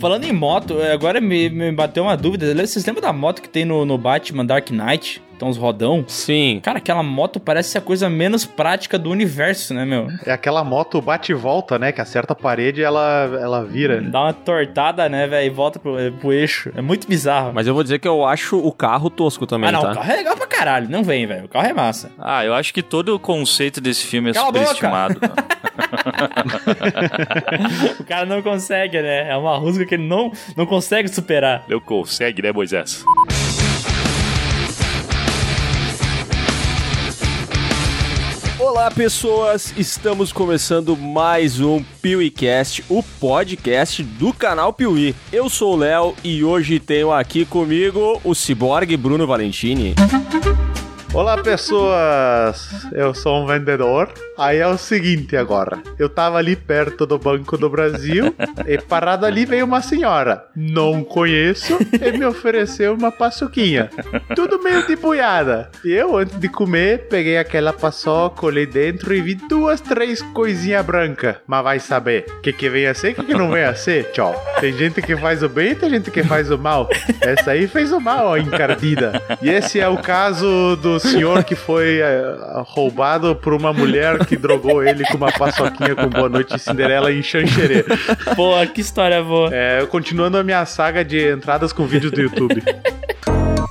Falando em moto, agora me, me bateu uma dúvida. Vocês lembram da moto que tem no, no Batman Dark Knight? Tem uns rodão. Sim. Cara, aquela moto parece ser a coisa menos prática do universo, né, meu? É aquela moto bate e volta, né? Que acerta a parede e ela, ela vira. Dá uma tortada, né, velho? E volta pro, pro eixo. É muito bizarro. Mas eu vou dizer que eu acho o carro tosco também, ah, não, tá? o carro é legal pra caralho. Não vem, velho. O carro é massa. Ah, eu acho que todo o conceito desse filme é Cala superestimado. cara. O cara não consegue, né? É uma rusga que ele não, não consegue superar. Não consegue, né, Moisés? Olá, pessoas! Estamos começando mais um PeeWeeCast, o podcast do canal Piuí. Eu sou o Léo e hoje tenho aqui comigo o ciborgue Bruno Valentini. Olá, pessoas! Eu sou um vendedor. Aí é o seguinte agora. Eu tava ali perto do Banco do Brasil e parado ali veio uma senhora. Não conheço e me ofereceu uma paçoquinha. Tudo meio de boiada. E eu, antes de comer, peguei aquela paçoca, olhei dentro e vi duas, três coisinhas brancas. Mas vai saber o que, que vem a ser e o que, que não vem a ser, tchau. Tem gente que faz o bem e tem gente que faz o mal. Essa aí fez o mal, ó, encardida. E esse é o caso do senhor que foi eh, roubado por uma mulher que drogou ele com uma paçoquinha com Boa Noite Cinderela em Xanxerê. Pô, que história boa. É, continuando a minha saga de entradas com vídeos do YouTube.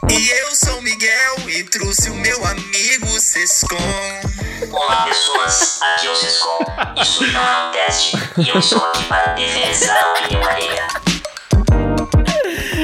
E eu sou o Miguel e trouxe o meu amigo Sescon. Olá pessoas, aqui é o Sescom, isso não é um teste, e eu estou aqui para defender a opinião alheia.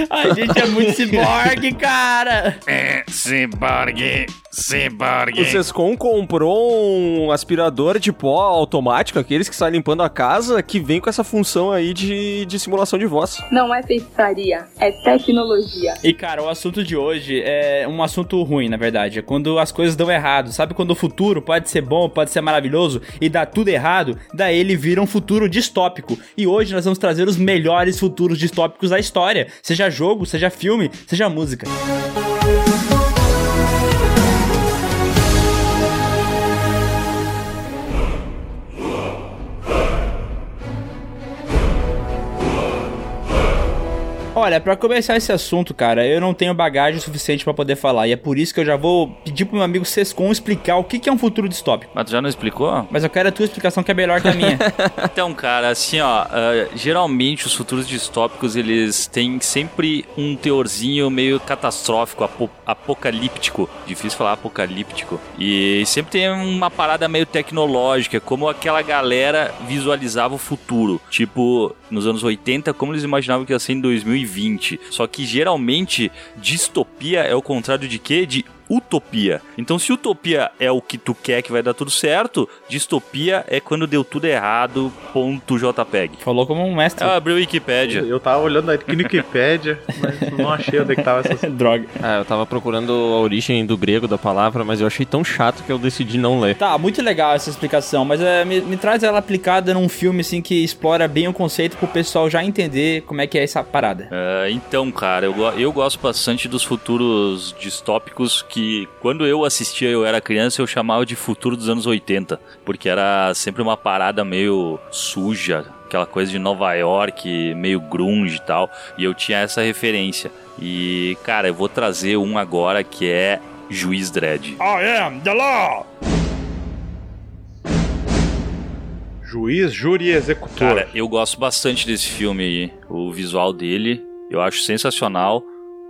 A gente é muito ciborgue, cara. É, Cyborg, Cyborg. O Sescom comprou um aspirador de pó automático, aqueles que saem limpando a casa, que vem com essa função aí de, de simulação de voz. Não é feitiçaria, é tecnologia. E, cara, o assunto de hoje é um assunto ruim, na verdade. É quando as coisas dão errado. Sabe quando o futuro pode ser bom, pode ser maravilhoso e dá tudo errado? Daí ele vira um futuro distópico. E hoje nós vamos trazer os melhores futuros distópicos da história. Seja jogo, seja filme, seja música. Olha, pra começar esse assunto, cara, eu não tenho bagagem suficiente pra poder falar. E é por isso que eu já vou pedir pro meu amigo Sescon explicar o que que é um futuro distópico. Mas tu já não explicou? Mas eu quero a tua explicação que é melhor que a minha. Então, cara, assim, ó, ah, geralmente os futuros distópicos, eles têm sempre um teorzinho meio catastrófico, apo- apocalíptico. Difícil falar apocalíptico. E sempre tem uma parada meio tecnológica, como aquela galera visualizava o futuro. Tipo, nos anos 80, como eles imaginavam que ia ser em 2020. Só que geralmente, distopia é o contrário de quê? De utopia. Então, se utopia é o que tu quer que vai dar tudo certo, distopia é quando deu tudo errado, ponto JPEG. Falou como um mestre. Eu abri o Wikipedia. Eu tava olhando aqui no Wikipedia, mas não achei onde é que tava essa. Droga. Ah, eu tava procurando a origem do grego da palavra, mas eu achei tão chato que eu decidi não ler. Tá, muito legal essa explicação, mas é, me, me traz ela aplicada num filme assim que explora bem o conceito pro pessoal já entender como é que é essa parada. Ah, então, cara, eu, eu gosto bastante dos futuros distópicos que, quando eu assistia, eu era criança, eu chamava de futuro dos anos 80, porque era sempre uma parada meio suja, aquela coisa de Nova York, meio grunge e tal, e eu tinha essa referência. E, cara, eu vou trazer um agora que é Juiz Dredd. I am the law! Juiz, júri e executor. Cara, eu gosto bastante desse filme aí. O visual dele, eu acho sensacional.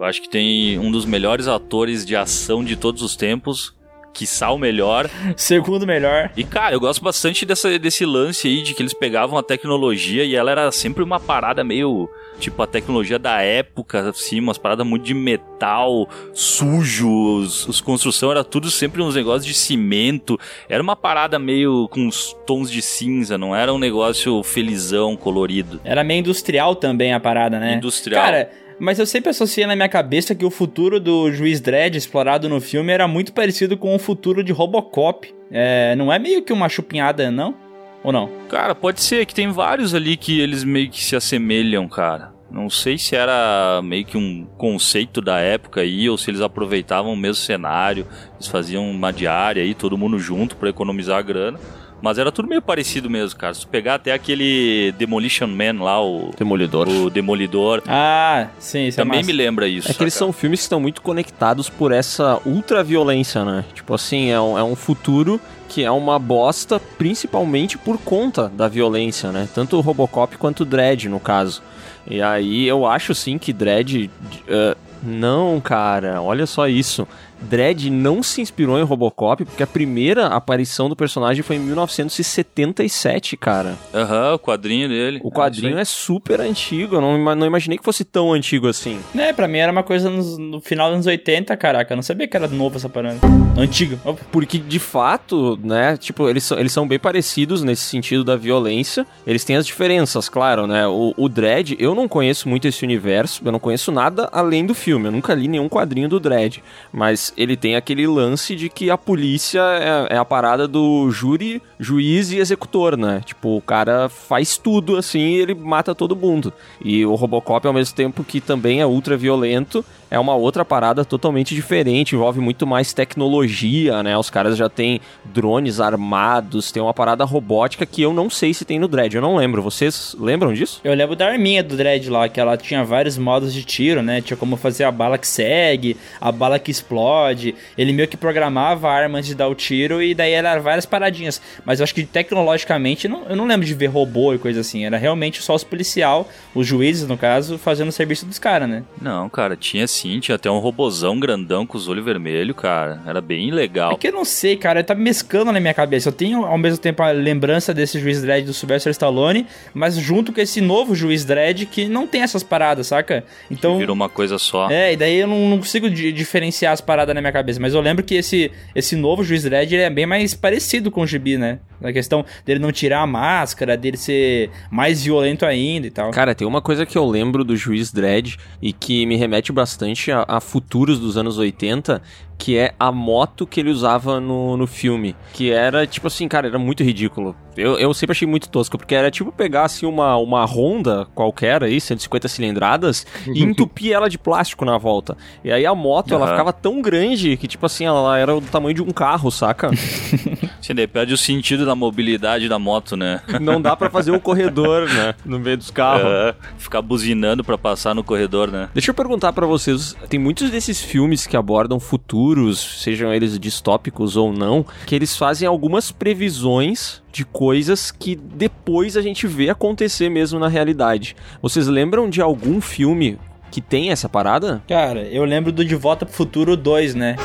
Eu acho que tem um dos melhores atores de ação de todos os tempos. Quiçá o melhor. Segundo melhor. E, cara, eu gosto bastante dessa, desse lance aí de que eles pegavam a tecnologia e ela era sempre uma parada meio. Tipo, a tecnologia da época, assim, umas paradas muito de metal, sujo, os, os construção era tudo sempre uns negócios de cimento. Era uma parada meio com uns tons de cinza, não era um negócio felizão, colorido. Era meio industrial também a parada, né? Industrial. Cara, mas eu sempre associei na minha cabeça que o futuro do Juiz Dredd explorado no filme era muito parecido com o futuro de Robocop. É, não é meio que uma chupinhada, não? Ou não? Cara, pode ser que tem vários ali que eles meio que se assemelham, cara. Não sei se era meio que um conceito da época aí, ou se eles aproveitavam o mesmo cenário, eles faziam uma diária aí, todo mundo junto pra economizar a grana. Mas era tudo meio parecido mesmo, cara. Se tu pegar até aquele Demolition Man lá, o, Demolidor. o Demolidor, Ah, sim, isso também é me lembra isso. É que eles são filmes que estão muito conectados por essa ultraviolência, né? Tipo assim, é um, é um futuro que é uma bosta, principalmente por conta da violência, né? Tanto o Robocop quanto o Dredd, no caso. E aí eu acho sim que Dredd. eh, não, cara, olha só isso. Dredd não se inspirou em Robocop, porque a primeira aparição do personagem foi em 1977, cara. Aham, o quadrinho dele. O quadrinho é super antigo, eu não, não imaginei que fosse tão antigo assim. É, pra mim era uma coisa nos- no, final dos anos 80, caraca. Eu não sabia que era novo essa parada. Antigo. Opa. Porque, de fato, né, tipo, eles são, eles são bem parecidos nesse sentido da violência. Eles têm as diferenças, claro, né? O, o Dredd, eu não conheço muito esse universo, eu não conheço nada além do filme. Eu nunca li nenhum quadrinho do Dredd. Mas ele tem aquele lance de que a polícia é, é a parada do júri, juiz e executor, né? Tipo, o cara faz tudo assim e ele mata todo mundo. E o Robocop, ao mesmo tempo que também é ultra violento, é uma outra parada totalmente diferente, envolve muito mais tecnologia, né? Os caras já têm drones armados, tem uma parada robótica que eu não sei se tem no Dread, eu não lembro. Vocês lembram disso? Eu lembro da arminha do Dredd lá, que ela tinha vários modos de tiro, né? Tinha como fazer a bala que segue, a bala que explode. Ele meio que programava a arma antes de dar o tiro e daí era várias paradinhas. Mas eu acho que tecnologicamente não- eu não lembro de ver robô e coisa assim. Era realmente só os policial, os juízes, no caso, fazendo o serviço dos caras, né? Não, cara, tinha sim, tinha até um robozão grandão com os olhos vermelhos, cara. Era bem legal. É que eu não sei, cara, tá mescando na minha cabeça. Eu tenho ao mesmo tempo a lembrança desse juiz Dredd do Sylvester Stallone, mas junto com esse novo juiz Dredd que não tem essas paradas, saca? Então. Virou uma coisa só. É, e daí eu não, não consigo di- diferenciar as paradas na minha cabeça. Mas eu lembro que esse, esse novo juiz Dredd é bem mais parecido com o Gibi, né? Na questão dele não tirar a máscara, dele ser mais violento ainda e tal. Cara, tem uma coisa que eu lembro do Juiz Dredd e que me remete bastante a, a futuros dos anos 80, que é a moto que ele usava no, no filme. Que era, tipo assim, cara, era muito ridículo. Eu, eu sempre achei muito tosco, porque era tipo pegar, assim, uma, uma Honda qualquer aí, 150 cilindradas, e entupir ela de plástico na volta. E aí a moto, ela Aham. ficava tão grande que, tipo assim, ela era do tamanho de um carro, saca? Você daí perde o sentido da mobilidade da moto, né? Não dá pra fazer um corredor, né, no meio dos carros. É, ficar buzinando pra passar no corredor, né? Deixa eu perguntar pra vocês, tem muitos desses filmes que abordam futuros, sejam eles distópicos ou não, que eles fazem algumas previsões de coisas que depois a gente vê acontecer mesmo na realidade. Vocês lembram de algum filme que tem essa parada? Cara, eu lembro do De Volta pro Futuro 2, né?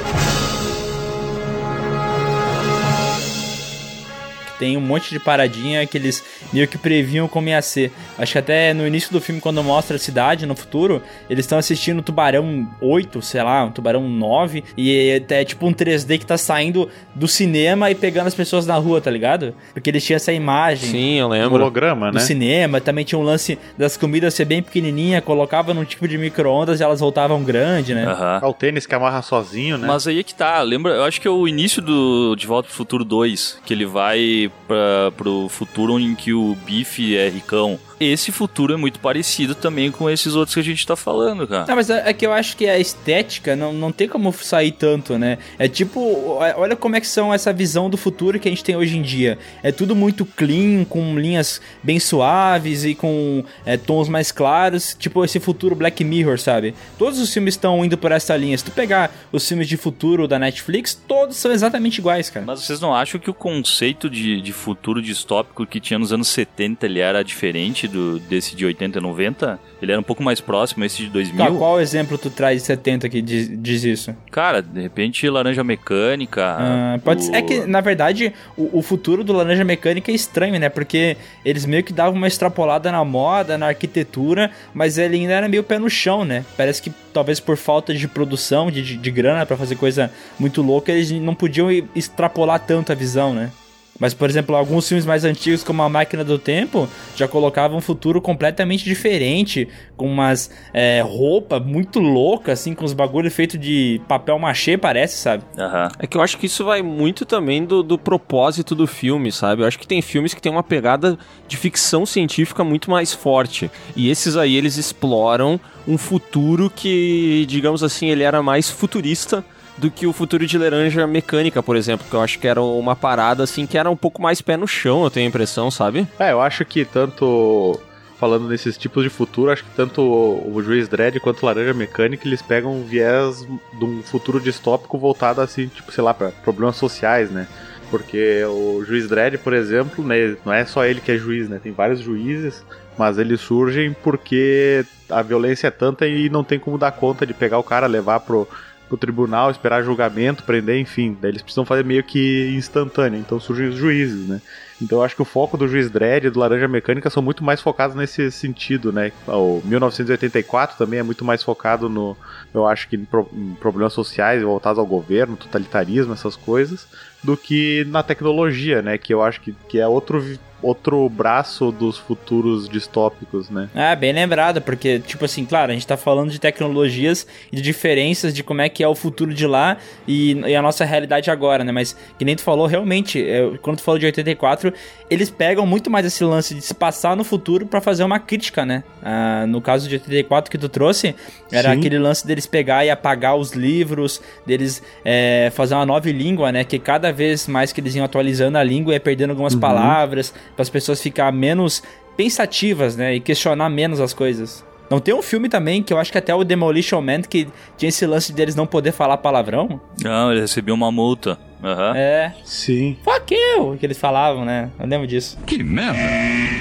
Tem um monte de paradinha que eles meio que previam como ia ser. Acho que até no início do filme, quando mostra a cidade no futuro, eles estão assistindo o Tubarão 8, sei lá, um Tubarão 9, e é tipo um 3D que tá saindo do cinema e pegando as pessoas na rua, tá ligado? Porque eles tinham essa imagem Sim, eu lembro. holograma, do né? cinema, também tinha um lance das comidas ser bem pequenininha, colocava num tipo de micro-ondas e elas voltavam grande, né? Aham. Ah, o tênis que amarra sozinho, né? Mas aí é que tá, lembra? Eu acho que é o início do De Volta pro Futuro 2, que ele vai pra, pro futuro em que o Biff é ricão. Esse futuro é muito parecido também com esses outros que a gente tá falando, cara. Não, mas é é que eu acho que a estética não, não tem como sair tanto, né? É tipo, olha como é que são essa visão do futuro que a gente tem hoje em dia. É tudo muito clean, com linhas bem suaves e com é, tons mais claros. Tipo esse futuro Black Mirror, sabe? Todos os filmes estão indo por essa linha. Se tu pegar os filmes de futuro da Netflix, todos são exatamente iguais, cara. Mas vocês não acham que o conceito de, de futuro distópico que tinha nos anos 70 ele era diferente do desse de 80 e 90? Ele era um pouco mais próximo esse de 2000? Tá, qual exemplo tu traz de 70 que diz, diz isso? Cara, de repente Laranja Mecânica. Ah, pode o- ser. É que, na verdade, o, o futuro do Laranja Mecânica é estranho, né? Porque eles meio que davam uma extrapolada na moda, na arquitetura, mas ele ainda era meio pé no chão, né? Parece que talvez por falta de produção, de, de, de grana pra fazer coisa muito louca, eles não podiam extrapolar tanto a visão, né? Mas, por exemplo, alguns filmes mais antigos, como A Máquina do Tempo, já colocavam um futuro completamente diferente, com umas é, roupas muito loucas, assim, com os bagulho feito de papel machê, parece, sabe? Aham. É que eu acho que isso vai muito também do, do propósito do filme, sabe? Eu acho que tem filmes que tem uma pegada de ficção científica muito mais forte. E esses aí, eles exploram um futuro que, digamos assim, ele era mais futurista do que o futuro de Laranja Mecânica, por exemplo, que eu acho que era uma parada assim que era um pouco mais pé no chão, eu tenho a impressão, sabe? É, eu acho que tanto. Falando nesses tipos de futuro, acho que tanto o, Juiz Dredd quanto Laranja Mecânica eles pegam um viés de um futuro distópico voltado assim, tipo, sei lá, pra problemas sociais, né? Porque o Juiz Dredd, por exemplo, né, não é só ele que é juiz, né? Tem vários juízes, mas eles surgem porque a violência é tanta e não tem como dar conta de pegar o cara, levar pro, pro tribunal, esperar julgamento, prender, enfim. Daí eles precisam fazer meio que instantâneo, então surgem os juízes, né? Então eu acho que o foco do Juiz Dredd e do Laranja Mecânica são muito mais focados nesse sentido, né? O 1984 também é muito mais focado no, eu acho que em, pro- em problemas sociais voltados ao governo, totalitarismo, essas coisas, do que na tecnologia, né? Que eu acho que, que é outro, outro braço dos futuros distópicos, né? Ah, bem lembrado, porque, tipo assim, claro, a gente tá falando de tecnologias e de diferenças de como é que é o futuro de lá e, e a nossa realidade agora, né? Mas, que nem tu falou, realmente, é, quando tu falou de 84, eles pegam muito mais esse lance de se passar no futuro pra fazer uma crítica, né? Ah, no caso de 84 que tu trouxe, era Sim. aquele lance deles pegar e apagar os livros, deles é, fazer uma nova língua, né? Que cada vez mais que eles iam atualizando a língua ia perdendo algumas palavras, para as pessoas ficar menos pensativas, né? E questionar menos as coisas. Não tem um filme também que eu acho que até o Demolition Man que tinha esse lance deles não poder falar palavrão? Não, ele recebeu uma multa. Aham. É. Sim. Fuck you! Que eles falavam, né? Eu lembro disso. Que merda!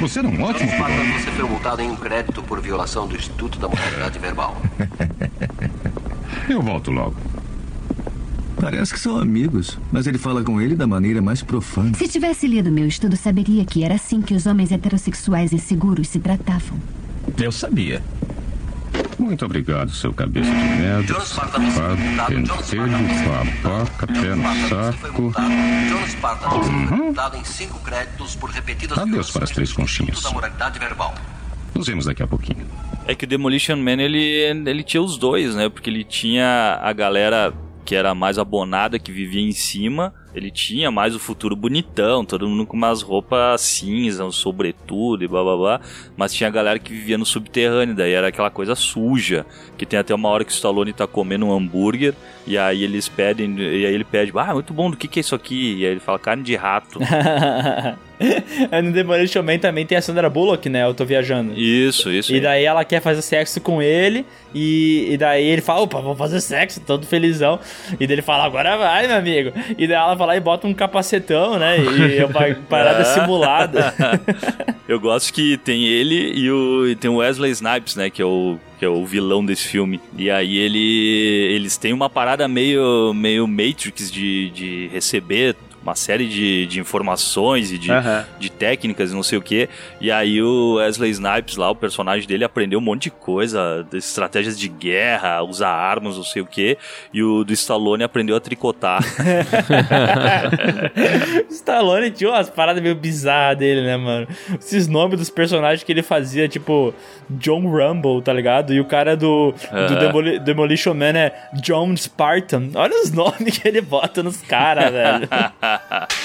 Você era um ótimo piloto. você foi multado em um crédito por violação do Instituto da Moralidade Verbal. Eu volto logo. Parece que são amigos, mas ele fala com ele da maneira mais profana. Se tivesse lido meu estudo, saberia que era assim que os homens heterossexuais inseguros se tratavam. Eu sabia. Muito obrigado, seu cabeça de merda. Jonas pentelho, babaca, pé no saco. repetidas Adeus para as três conchinhas. Nos vemos daqui a pouquinho. É que o Demolition Man, ele, ele tinha os dois, né? Porque ele tinha a galera que era mais abonada, que vivia em cima. Ele tinha mais o futuro bonitão, todo mundo com umas roupas cinza, um sobretudo e blá blá blá. Mas tinha a galera que vivia no subterrâneo, daí era aquela coisa suja. Que tem até uma hora que o Stallone tá comendo um hambúrguer, e aí eles pedem, e aí ele pede, ah, muito bom, do que que é isso aqui? E aí ele fala, carne de rato. Aí no Demolition Man também tem a Sandra Bullock, né? Eu tô viajando. isso, isso. E aí. daí ela quer fazer sexo com ele. E, e daí ele fala, opa, vou fazer sexo, todo felizão. E daí ele fala, agora vai, meu amigo. E daí ela vai lá e bota um capacetão, né? E é uma parada simulada. Eu gosto que tem ele e, o, e tem o Wesley Snipes, né? Que é o, que é o vilão desse filme. E aí ele, eles têm uma parada meio, meio Matrix de, de receber uma série de, de informações e de, Aham. de técnicas e não sei o que. E aí o Wesley Snipes lá, o personagem dele, aprendeu um monte de coisa, estratégias de guerra, usar armas, não sei o que. E o do Stallone aprendeu a tricotar. Stallone tinha umas paradas meio bizarras dele, né, mano? Esses nomes dos personagens que ele fazia, tipo John Rumble, tá ligado? E o cara do, do Aham. Demoli- Demolition Man é John Spartan. Olha os nomes que ele bota nos caras, velho.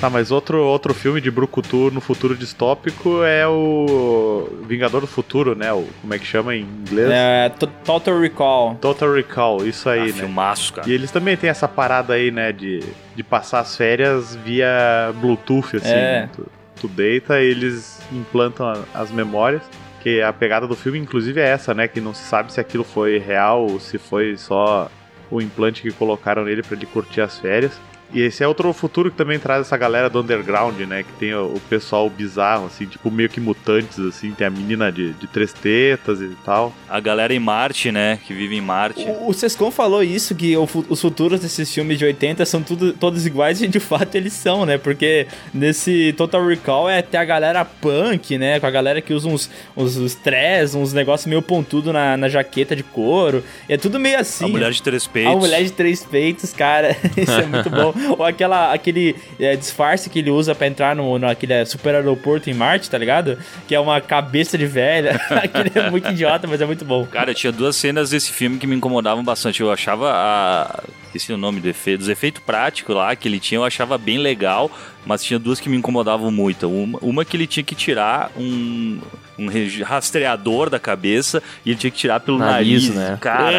Tá, mas outro, outro filme de Brucutu no futuro distópico é o Vingador do Futuro, né? O, como é que chama em inglês? É, to- Total Recall. Total Recall, isso aí, Ah, né? filmaço, cara. E eles também têm essa parada aí, né, de, de passar as férias via Bluetooth, assim. É. Tu, tu deita e eles implantam a- as memórias. Que a pegada do filme, inclusive, é essa, né? Que não se sabe se aquilo foi real ou se foi só o implante que colocaram nele pra ele curtir as férias. E esse é outro futuro que também traz essa galera do underground, né? Que tem o, o pessoal bizarro, assim, tipo meio que mutantes, assim. Tem a menina de, de três tetas e tal. A galera em Marte, né? Que vive em Marte. O, o Sescon falou isso, que o os futuros desses filmes de 80 são tudo, todos iguais e de fato eles são, né? Porque nesse Total Recall é até a galera punk, né? Com a galera que usa uns, uns, uns trés, uns negócios meio pontudo na, na jaqueta de couro. E é tudo meio assim. a mulher de três peitos. A mulher de três peitos, cara, isso é muito bom. Ou aquela, aquele é, disfarce que ele usa pra entrar no, naquele super aeroporto em Marte, tá ligado? Que é uma cabeça de velha. Aquele é muito idiota, mas é muito bom. Cara, tinha duas cenas desse filme que me incomodavam bastante. Eu achava a. Esqueci o nome do efeito. Dos efeitos práticos lá que ele tinha, eu achava bem legal. Mas tinha duas que me incomodavam muito. Uma, uma que ele tinha que tirar um. um rastreador da cabeça e ele tinha que tirar pelo Nariz, nariz, né? Cara,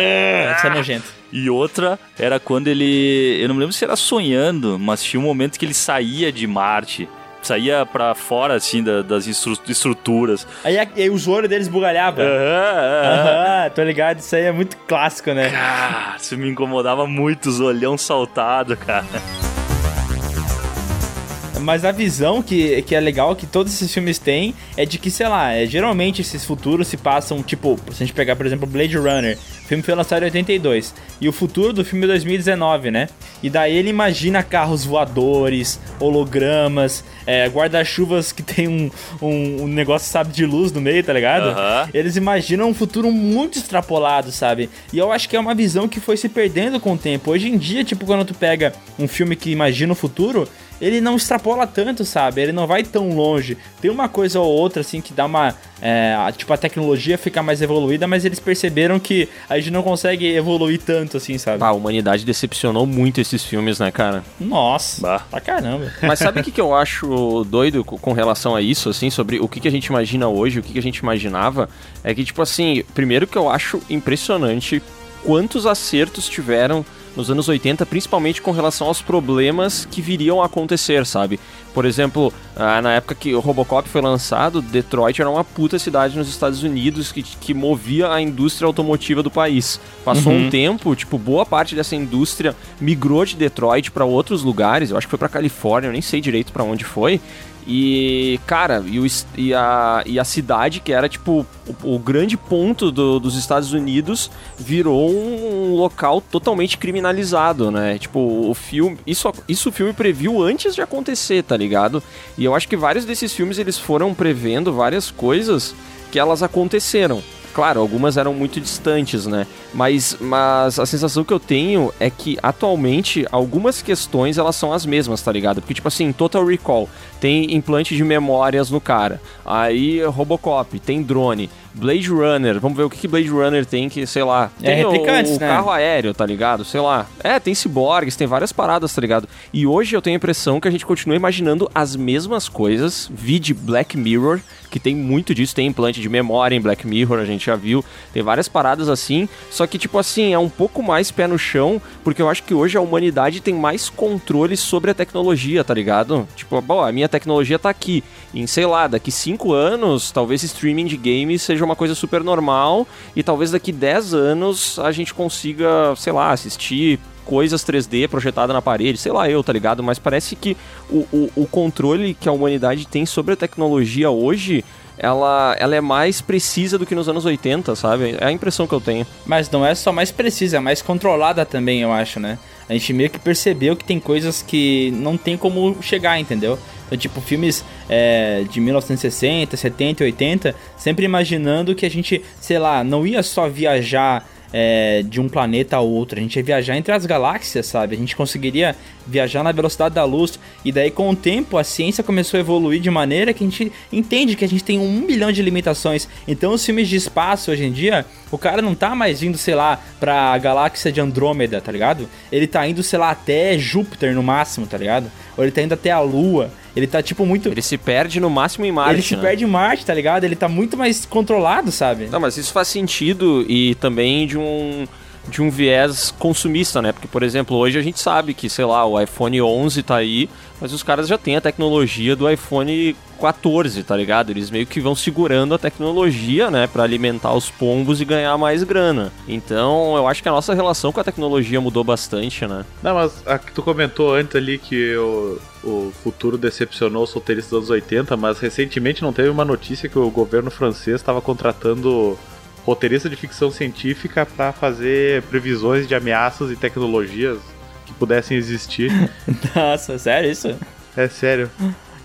Isso é nojento. E outra era quando ele. Eu não me lembro se era sonhando, mas tinha um momento que ele saía de Marte. Saía pra fora, assim, da- das estru- estruturas. Aí, aí os olhos deles bugalhavam. Aham, tô ligado. Isso aí é muito clássico, né? Ah, isso me incomodava muito, os olhão saltado, cara. Mas a visão que, que é legal que todos esses filmes têm é de que, sei lá, é, geralmente esses futuros se passam, tipo, se a gente pegar, por exemplo, Blade Runner, o filme foi lançado em 82, e o futuro do filme é 2019, né? E daí ele imagina carros voadores, hologramas, é, guarda-chuvas que tem um, um, um negócio, sabe, de luz no meio, tá ligado? Eles imaginam um futuro muito extrapolado, sabe? E eu acho que é uma visão que foi se perdendo com o tempo. Hoje em dia, tipo, quando tu pega um filme que imagina o futuro, ele não extrapola tanto, sabe? Ele não vai tão longe. Tem uma coisa ou outra, assim, que dá uma. é, tipo, a tecnologia fica mais evoluída, mas eles perceberam que a gente não consegue evoluir tanto, assim, sabe? Ah, a humanidade decepcionou muito esses filmes, né, cara? Nossa, Bah. pra caramba. Mas sabe o que, que eu acho doido co- com relação a isso, assim, sobre o que, que a gente imagina hoje, o que, que a gente imaginava? É que, tipo assim, primeiro que eu acho impressionante quantos acertos tiveram nos anos 80, principalmente com relação aos problemas que viriam a acontecer, sabe? Por exemplo, ah, na época que o Robocop foi lançado, Detroit era uma puta cidade nos Estados Unidos que, que movia a indústria automotiva do país. Passou Uhum. um tempo, tipo, boa parte dessa indústria migrou de Detroit para outros lugares, eu acho que foi para Califórnia, eu nem sei direito para onde foi. E, cara, e, o e a, e a cidade, que era tipo o, o grande ponto do- dos Estados Unidos, virou um local totalmente criminalizado, né? Tipo, o filme. Isso, isso o filme previu antes de acontecer, tá ligado? E eu acho que vários desses filmes eles foram prevendo várias coisas que elas aconteceram. Claro, algumas eram muito distantes, né? Mas, mas a sensação que eu tenho é que atualmente algumas questões elas são as mesmas, tá ligado? Porque, tipo assim, Total Recall tem implante de memórias no cara. Aí Robocop, tem drone. Blade Runner, vamos ver o que, que Blade Runner tem que, sei lá. É, Tem o- replicantes, o, né? carro aéreo, tá ligado? Sei lá. É, tem ciborgues, tem várias paradas, tá ligado? E hoje eu tenho a impressão que a gente continua imaginando as mesmas coisas. Vi de Black Mirror, que tem muito disso, tem implante de memória em Black Mirror, a gente já viu. Tem várias paradas assim. Só que, tipo assim, é um pouco mais pé no chão, porque eu acho que hoje a humanidade tem mais controle sobre a tecnologia, tá ligado? Tipo, bom, a minha tecnologia tá aqui. Em, sei lá, daqui 5 anos, talvez streaming de games seja uma coisa super normal. E talvez daqui 10 anos a gente consiga, sei lá, assistir coisas 3D projetadas na parede, sei lá eu, tá ligado? Mas parece que o, o, o controle que a humanidade tem sobre a tecnologia hoje, ela, ela é mais precisa do que nos anos 80, sabe? É a impressão que eu tenho. Mas não é só mais precisa, é mais controlada também, eu acho, né? A gente meio que percebeu que tem coisas que não tem como chegar, entendeu? Então, tipo, filmes é, de 1960, 70, 80, sempre imaginando que a gente, sei lá, não ia só viajar é, de um planeta a outro, a gente ia viajar entre as galáxias, sabe? A gente conseguiria viajar na velocidade da luz. E daí, com o tempo, a ciência começou a evoluir de maneira que a gente entende que a gente tem um milhão de limitações. Então, os filmes de espaço hoje em dia, o cara não tá mais indo, sei lá, pra galáxia de Andrômeda, tá ligado? Ele tá indo, sei lá, até Júpiter no máximo, tá ligado? Ou ele tá indo até a Lua. Ele tá, tipo, muito. Ele se perde no máximo em Marte. Ele se né? perde em Marte, tá ligado? Ele tá muito mais controlado, sabe? Não, mas isso faz sentido e também de um de um viés consumista, né? Porque, por exemplo, hoje a gente sabe que, sei lá, o iPhone 11 tá aí, mas os caras já têm a tecnologia do iPhone 14, tá ligado? Eles meio que vão segurando a tecnologia, né, Pra alimentar os pombos e ganhar mais grana. Então, eu acho que a nossa relação com a tecnologia mudou bastante, né? Não, mas a que tu comentou antes ali que o, o futuro decepcionou os solteiristas dos anos 80, mas recentemente não teve uma notícia que o governo francês estava contratando roteirista de ficção científica para fazer previsões de ameaças e tecnologias que pudessem existir. Nossa, sério isso? É sério.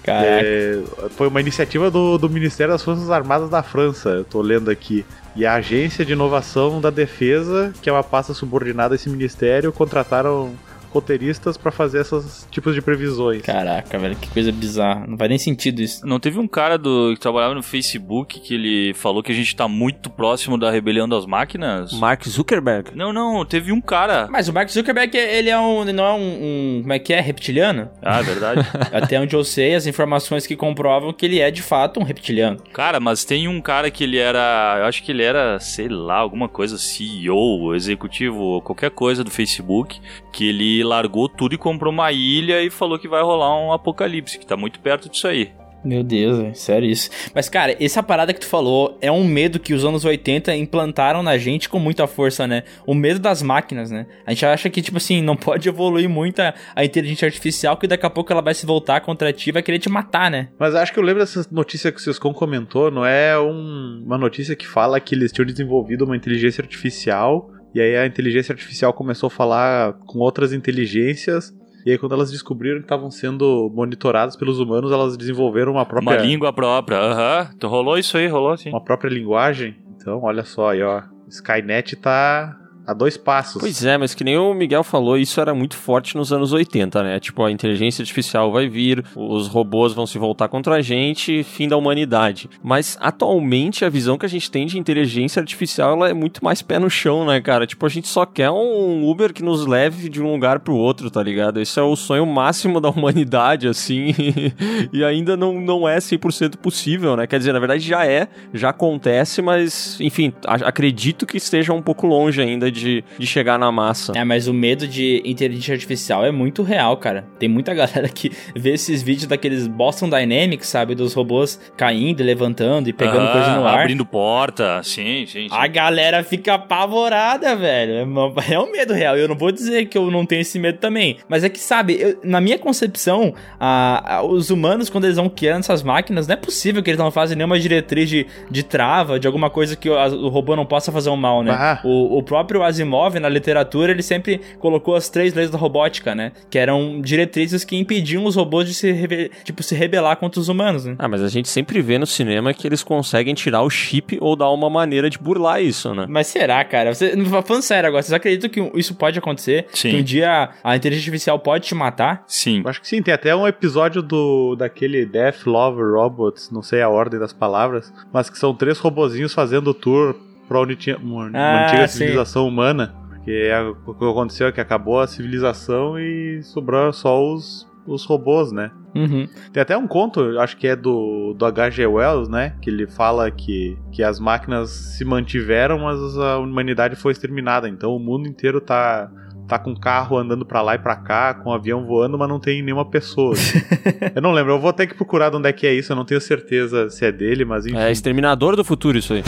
Caraca. É, foi uma iniciativa do, do Ministério das Forças Armadas da França, eu tô lendo aqui. E a Agência de Inovação da Defesa, que é uma pasta subordinada a esse ministério, contrataram roteiristas pra fazer esses tipos de previsões. Caraca, velho, que coisa bizarra. Não faz nem sentido isso. Não teve um cara do que trabalhava no Facebook que ele falou que a gente tá muito próximo da rebelião das máquinas? Mark Zuckerberg? Não, não, teve um cara. Mas o Mark Zuckerberg, ele é um. Não é um. um- como é que é? Reptiliano? Ah, é verdade. Até onde eu sei, as informações que comprovam que ele é de fato um reptiliano. Cara, mas tem um cara que ele era. Eu acho que ele era, sei lá, alguma coisa, CEO, executivo, qualquer coisa do Facebook, que ele largou tudo e comprou uma ilha e falou que vai rolar um apocalipse, que tá muito perto disso aí. Meu Deus, é sério isso. Mas, cara, essa parada que tu falou é um medo que os anos 80 implantaram na gente com muita força, né? O medo das máquinas, né? A gente acha que, tipo assim, não pode evoluir muito a, a inteligência artificial, que daqui a pouco ela vai se voltar contra ti e vai querer te matar, né? Mas acho que eu lembro dessa notícia que o Ciscom comentou, não é um- uma notícia que fala que eles tinham desenvolvido uma inteligência artificial e aí a inteligência artificial começou a falar com outras inteligências e aí quando elas descobriram que estavam sendo monitoradas pelos humanos, elas desenvolveram uma própria Uma língua própria, aham. Então rolou isso aí, rolou sim. uma própria linguagem. Então, olha só aí, ó. Skynet tá a dois passos. Pois é, mas que nem o Miguel falou, isso era muito forte nos anos 80, né? Tipo, a inteligência artificial vai vir, os robôs vão se voltar contra a gente, fim da humanidade. Mas atualmente a visão que a gente tem de inteligência artificial ela é muito mais pé no chão, né, cara? Tipo, a gente só quer um Uber que nos leve de um lugar pro outro, tá ligado? Esse é o sonho máximo da humanidade, assim, e ainda não, não é 100% possível, né? Quer dizer, na verdade já é, já acontece, mas, enfim, acredito que esteja um pouco longe ainda de, de chegar na massa. É, mas o medo de inteligência artificial é muito real, cara. Tem muita galera que vê esses vídeos daqueles Boston Dynamics, sabe? Dos robôs caindo e levantando e pegando Aham, coisa no ar. Abrindo porta, sim, sim, sim. A galera fica apavorada, velho. É É um medo real. Eu não vou dizer que eu não tenho esse medo também. Mas é que, sabe, eu- na minha concepção, a- a- os humanos, quando eles vão criando essas máquinas, não é possível que eles não fazem nenhuma diretriz de, de trava, de alguma coisa que o, a- o robô não possa fazer um mal, né? Ah. O, o próprio Asimov, na literatura, ele sempre colocou as três leis da robótica, né? Que eram diretrizes que impediam os robôs de se, tipo, se rebelar contra os humanos, né? Ah, mas a gente sempre vê no cinema que eles conseguem tirar o chip ou dar uma maneira de burlar isso, né? Mas será, cara? Você, falando sério agora, vocês acreditam que isso pode acontecer? Sim. Que um dia a inteligência artificial pode te matar? Sim. Eu Acho que sim, tem até um episódio do daquele Death Love Robots, não sei a ordem das palavras, mas que são três robozinhos fazendo o tour pra onde tinha uma, uma Ah, antiga sim. civilização humana. Porque é o que aconteceu é que acabou a civilização e sobrou só os, os robôs, né? Uhum. Tem até um conto, acho que é do, do H.G. Wells, né? Que ele fala que, que as máquinas se mantiveram, mas a humanidade foi exterminada. Então o mundo inteiro tá, tá com carro andando pra lá e pra cá, com avião voando, mas não tem nenhuma pessoa. eu não lembro, eu vou ter que procurar de onde é que é isso, eu não tenho certeza se é dele, mas enfim. É Exterminador do Futuro isso aí.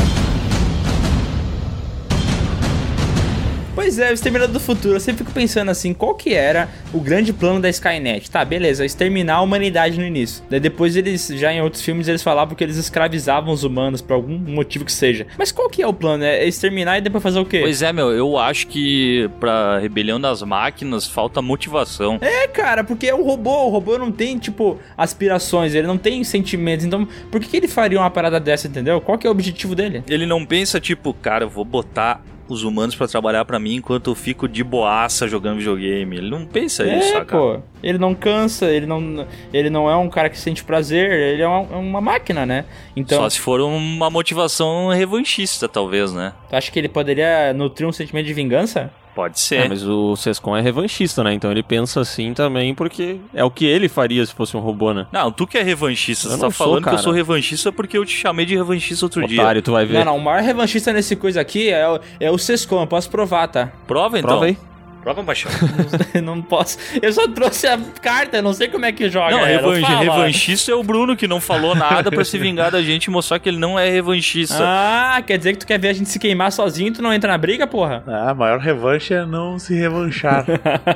Pois é, o Exterminador do Futuro. Eu sempre fico pensando assim, qual que era o grande plano da Skynet? Tá, beleza, exterminar a humanidade no início. Daí depois eles, já em outros filmes, eles falavam que eles escravizavam os humanos por algum motivo que seja. Mas qual que é o plano? É exterminar e depois fazer o quê? Pois é, meu, eu acho que pra rebelião das máquinas falta motivação. É, cara, porque é um robô. O robô não tem, tipo, aspirações, ele não tem sentimentos. Então, por que, que ele faria uma parada dessa, entendeu? Qual que é o objetivo dele? Ele não pensa, tipo, cara, eu vou botar os humanos pra trabalhar pra mim enquanto eu fico de boaça jogando videogame. Ele não pensa isso, É, saca? pô. Ele não cansa, ele não, ele não é um cara que sente prazer, ele é uma, é uma máquina, né? Então, Só se for uma motivação revanchista, talvez, né? tu acha que ele poderia nutrir um sentimento de vingança? Pode É, ser. mas o Sescon é revanchista, né? Então ele pensa assim também porque é o que ele faria se fosse um robô, né? Não, tu que é revanchista. Eu Você tá sou, falando que cara. eu sou revanchista porque eu te chamei de revanchista outro Otário, tu vai ver. Não, não, o maior revanchista nesse coisa aqui é, o- é o Sescon, eu posso provar, tá? dia. Prova então. Prova aí. Prova, paixão. não posso. Eu só trouxe a carta, eu não sei como é que joga. Não, ela. revan- Fala. revanchista é o Bruno que não falou nada pra se vingar da gente e mostrar que ele não é revanchista. Ah, quer dizer que tu quer ver a gente se queimar sozinho e tu não entra na briga, porra? Ah, a maior revanche é não se revanchar.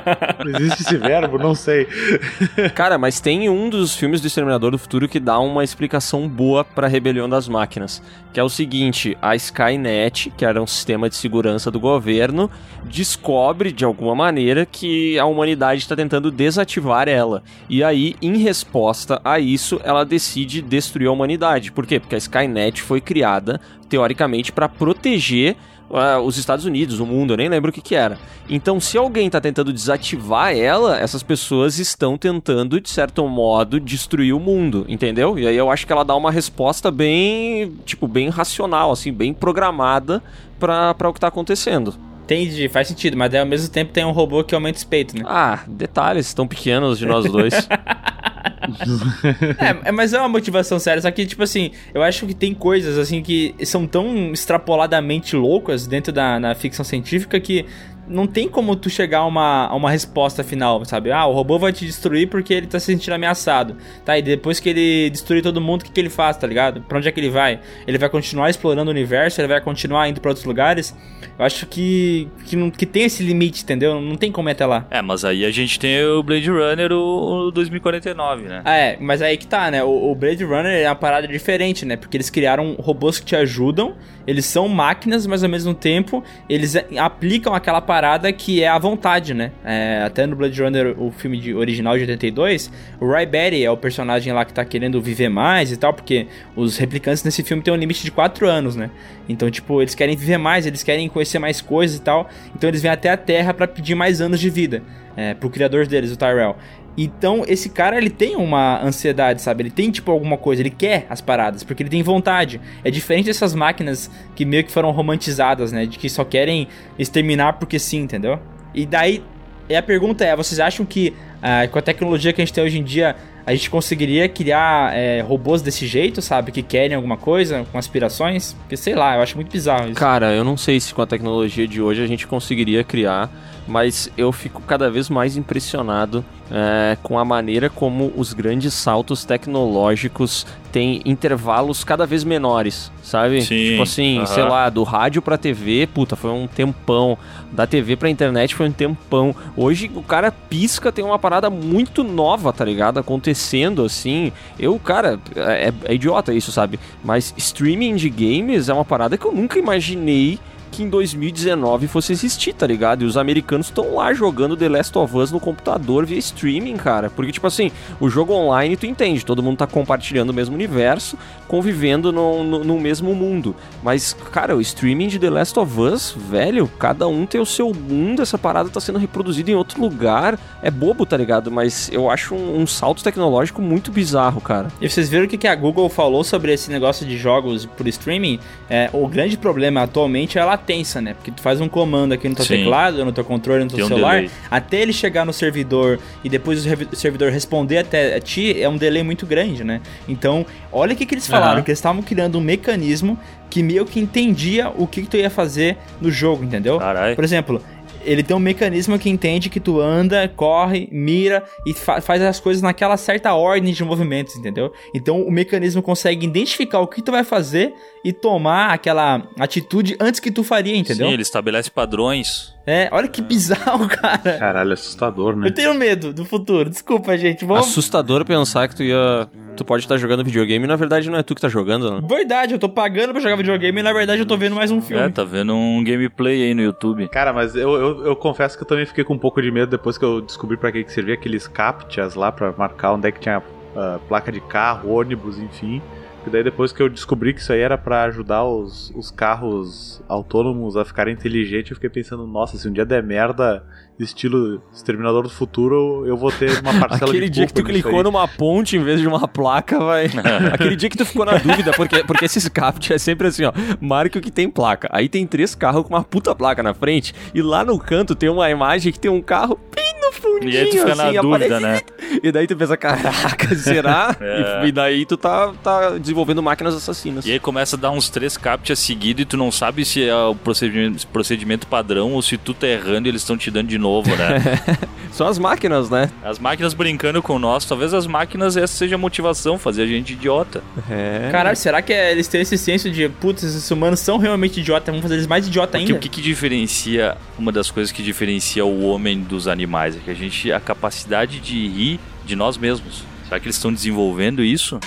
Existe esse verbo? Não sei. Cara, mas tem um dos filmes do Exterminador do Futuro que dá uma explicação boa pra rebelião das máquinas, que é o seguinte, a Skynet, que era um sistema de segurança do governo, descobre de alguma maneira que a humanidade está tentando desativar ela. E aí, em resposta a isso, ela decide destruir a humanidade. Por quê? Porque a Skynet foi criada teoricamente para proteger ah, os Estados Unidos, o mundo, eu nem lembro o que que era. Então, se alguém tá tentando desativar ela, essas pessoas estão tentando, de certo modo, destruir o mundo, entendeu? E aí eu acho que ela dá uma resposta bem, tipo, bem racional, assim, bem programada pra o que tá acontecendo. Entendi, faz sentido, mas daí ao mesmo tempo tem um robô que aumenta os peitos, né? Ah, detalhes tão pequenos de nós dois. é, é, mas é uma motivação séria, só que, tipo assim, eu acho que tem coisas, assim, que são tão extrapoladamente loucas dentro da na ficção científica que não tem como tu chegar a uma, a uma resposta final, sabe? Ah, o robô vai te destruir porque ele tá se sentindo ameaçado. Tá, e depois que ele destruir todo mundo, o que, que ele faz, tá ligado? Pra onde é que ele vai? Ele vai continuar explorando o universo? Ele vai continuar indo pra outros lugares? Eu acho que, que, não, que tem esse limite, entendeu? Não tem como ir até lá. É, mas aí a gente tem o Blade Runner, o, o 2049, né? Ah, é, mas aí que tá, né? O, o Blade Runner é uma parada diferente, né? Porque eles criaram robôs que te ajudam, eles são máquinas, mas ao mesmo tempo eles aplicam aquela parada que é a vontade, né? É, até no Blade Runner, o filme de, original de 82, o Ray Betty é o personagem lá que tá querendo viver mais e tal, porque os replicantes nesse filme têm um limite de 4 anos, né? Então, tipo, eles querem viver mais, eles querem conhecer mais coisas e tal. Então eles vêm até a Terra para pedir mais anos de vida é, pro criador deles, o Tyrell. Então, esse cara, ele tem uma ansiedade, sabe? Ele tem, tipo, alguma coisa, ele quer as paradas, porque ele tem vontade. É diferente dessas máquinas que meio que foram romantizadas, né? De que só querem exterminar porque sim, entendeu? E daí, e a pergunta é, vocês acham que ah, com a tecnologia que a gente tem hoje em dia, a gente conseguiria criar é, robôs desse jeito, sabe? Que querem alguma coisa, com aspirações? Porque sei lá, eu acho muito bizarro isso. Cara, eu não sei se com a tecnologia de hoje a gente conseguiria criar, mas eu fico cada vez mais impressionado é, com a maneira como os grandes saltos tecnológicos têm intervalos cada vez menores, sabe? Sim, tipo assim, sei lá, do rádio pra TV, puta, foi um tempão. Da TV pra internet foi um tempão. Hoje o cara pisca, tem uma parada muito nova, tá ligado? Acontecendo assim. Eu, cara, é, é idiota isso, sabe? Mas streaming de games é uma parada que eu nunca imaginei que em 2019 fosse existir, tá ligado? E os americanos estão lá jogando The Last of Us no computador via streaming, cara. Porque, tipo assim, o jogo online tu entende, todo mundo tá compartilhando o mesmo universo, convivendo no, no, no mesmo mundo. Mas, cara, o streaming de The Last of Us, velho, cada um tem o seu mundo, essa parada tá sendo reproduzida em outro lugar. É bobo, tá ligado? Mas eu acho um, um salto tecnológico muito bizarro, cara. E vocês viram o que a Google falou sobre esse negócio de jogos por streaming? É, o grande problema atualmente é a latência, né? Porque tu faz um comando aqui no teu Sim. teclado, no teu controle, no teu Tem um celular, delay. até ele chegar no servidor e depois o servi- servidor responder até a ti, é um delay muito grande, né? Então, olha o que, que eles falaram, Aham. que eles estavam criando um mecanismo que meio que entendia o que, que tu ia fazer no jogo, entendeu? Caralho. Por exemplo, ele tem um mecanismo que entende que tu anda, corre, mira e fa- faz as coisas naquela certa ordem de movimentos, entendeu? Então o mecanismo consegue identificar o que tu vai fazer e tomar aquela atitude antes que tu faria, entendeu? Sim, ele estabelece padrões. É, olha que bizarro, cara. Caralho, assustador, né? Eu tenho medo do futuro. Desculpa, gente. Vamos. Assustador pensar que tu ia. Tu pode estar jogando videogame e na verdade não é tu que tá jogando, né? Verdade, eu tô pagando pra jogar videogame e na verdade eu tô vendo mais um filme. É, tá vendo um gameplay aí no YouTube. Cara, mas eu, eu, eu confesso que eu também fiquei com um pouco de medo depois que eu descobri pra que que servia aqueles captchas lá pra marcar onde é que tinha ah, placa de carro, ônibus, enfim. E daí depois que eu descobri que isso aí era pra ajudar os, os carros autônomos a ficarem inteligentes, eu fiquei pensando, nossa, se um dia der merda, estilo Exterminador do Futuro, eu vou ter uma parcela Aquele de dia que tu clicou aí. numa ponte em vez de uma placa, vai. Aquele dia que tu ficou na dúvida, porque, porque esses captcha é sempre assim, ó. Marca o que tem placa. Aí tem três carros com uma puta placa na frente. E lá no canto tem uma imagem que tem um carro bem no fundinho. E aí tu fica na assim, dúvida, aparece- né? E daí tu pensa, caraca, será? É. E, daí tu tá, tá desenvolvendo máquinas assassinas. E aí começa a dar uns três captchas seguidos e tu não sabe se é o procedimento, procedimento padrão ou se tu tá errando e eles estão te dando de novo, né? São as máquinas, né? as máquinas brincando com nós, talvez as máquinas essa seja a motivação, fazer a gente idiota. É. Caralho, será que é- eles têm esse senso de, putz, esses humanos são realmente idiotas, vamos fazer eles mais idiota Porque ainda? o que, que diferencia, uma das coisas que diferencia o homem dos animais é que a gente, a capacidade de rir de nós mesmos. Será que eles estão desenvolvendo isso?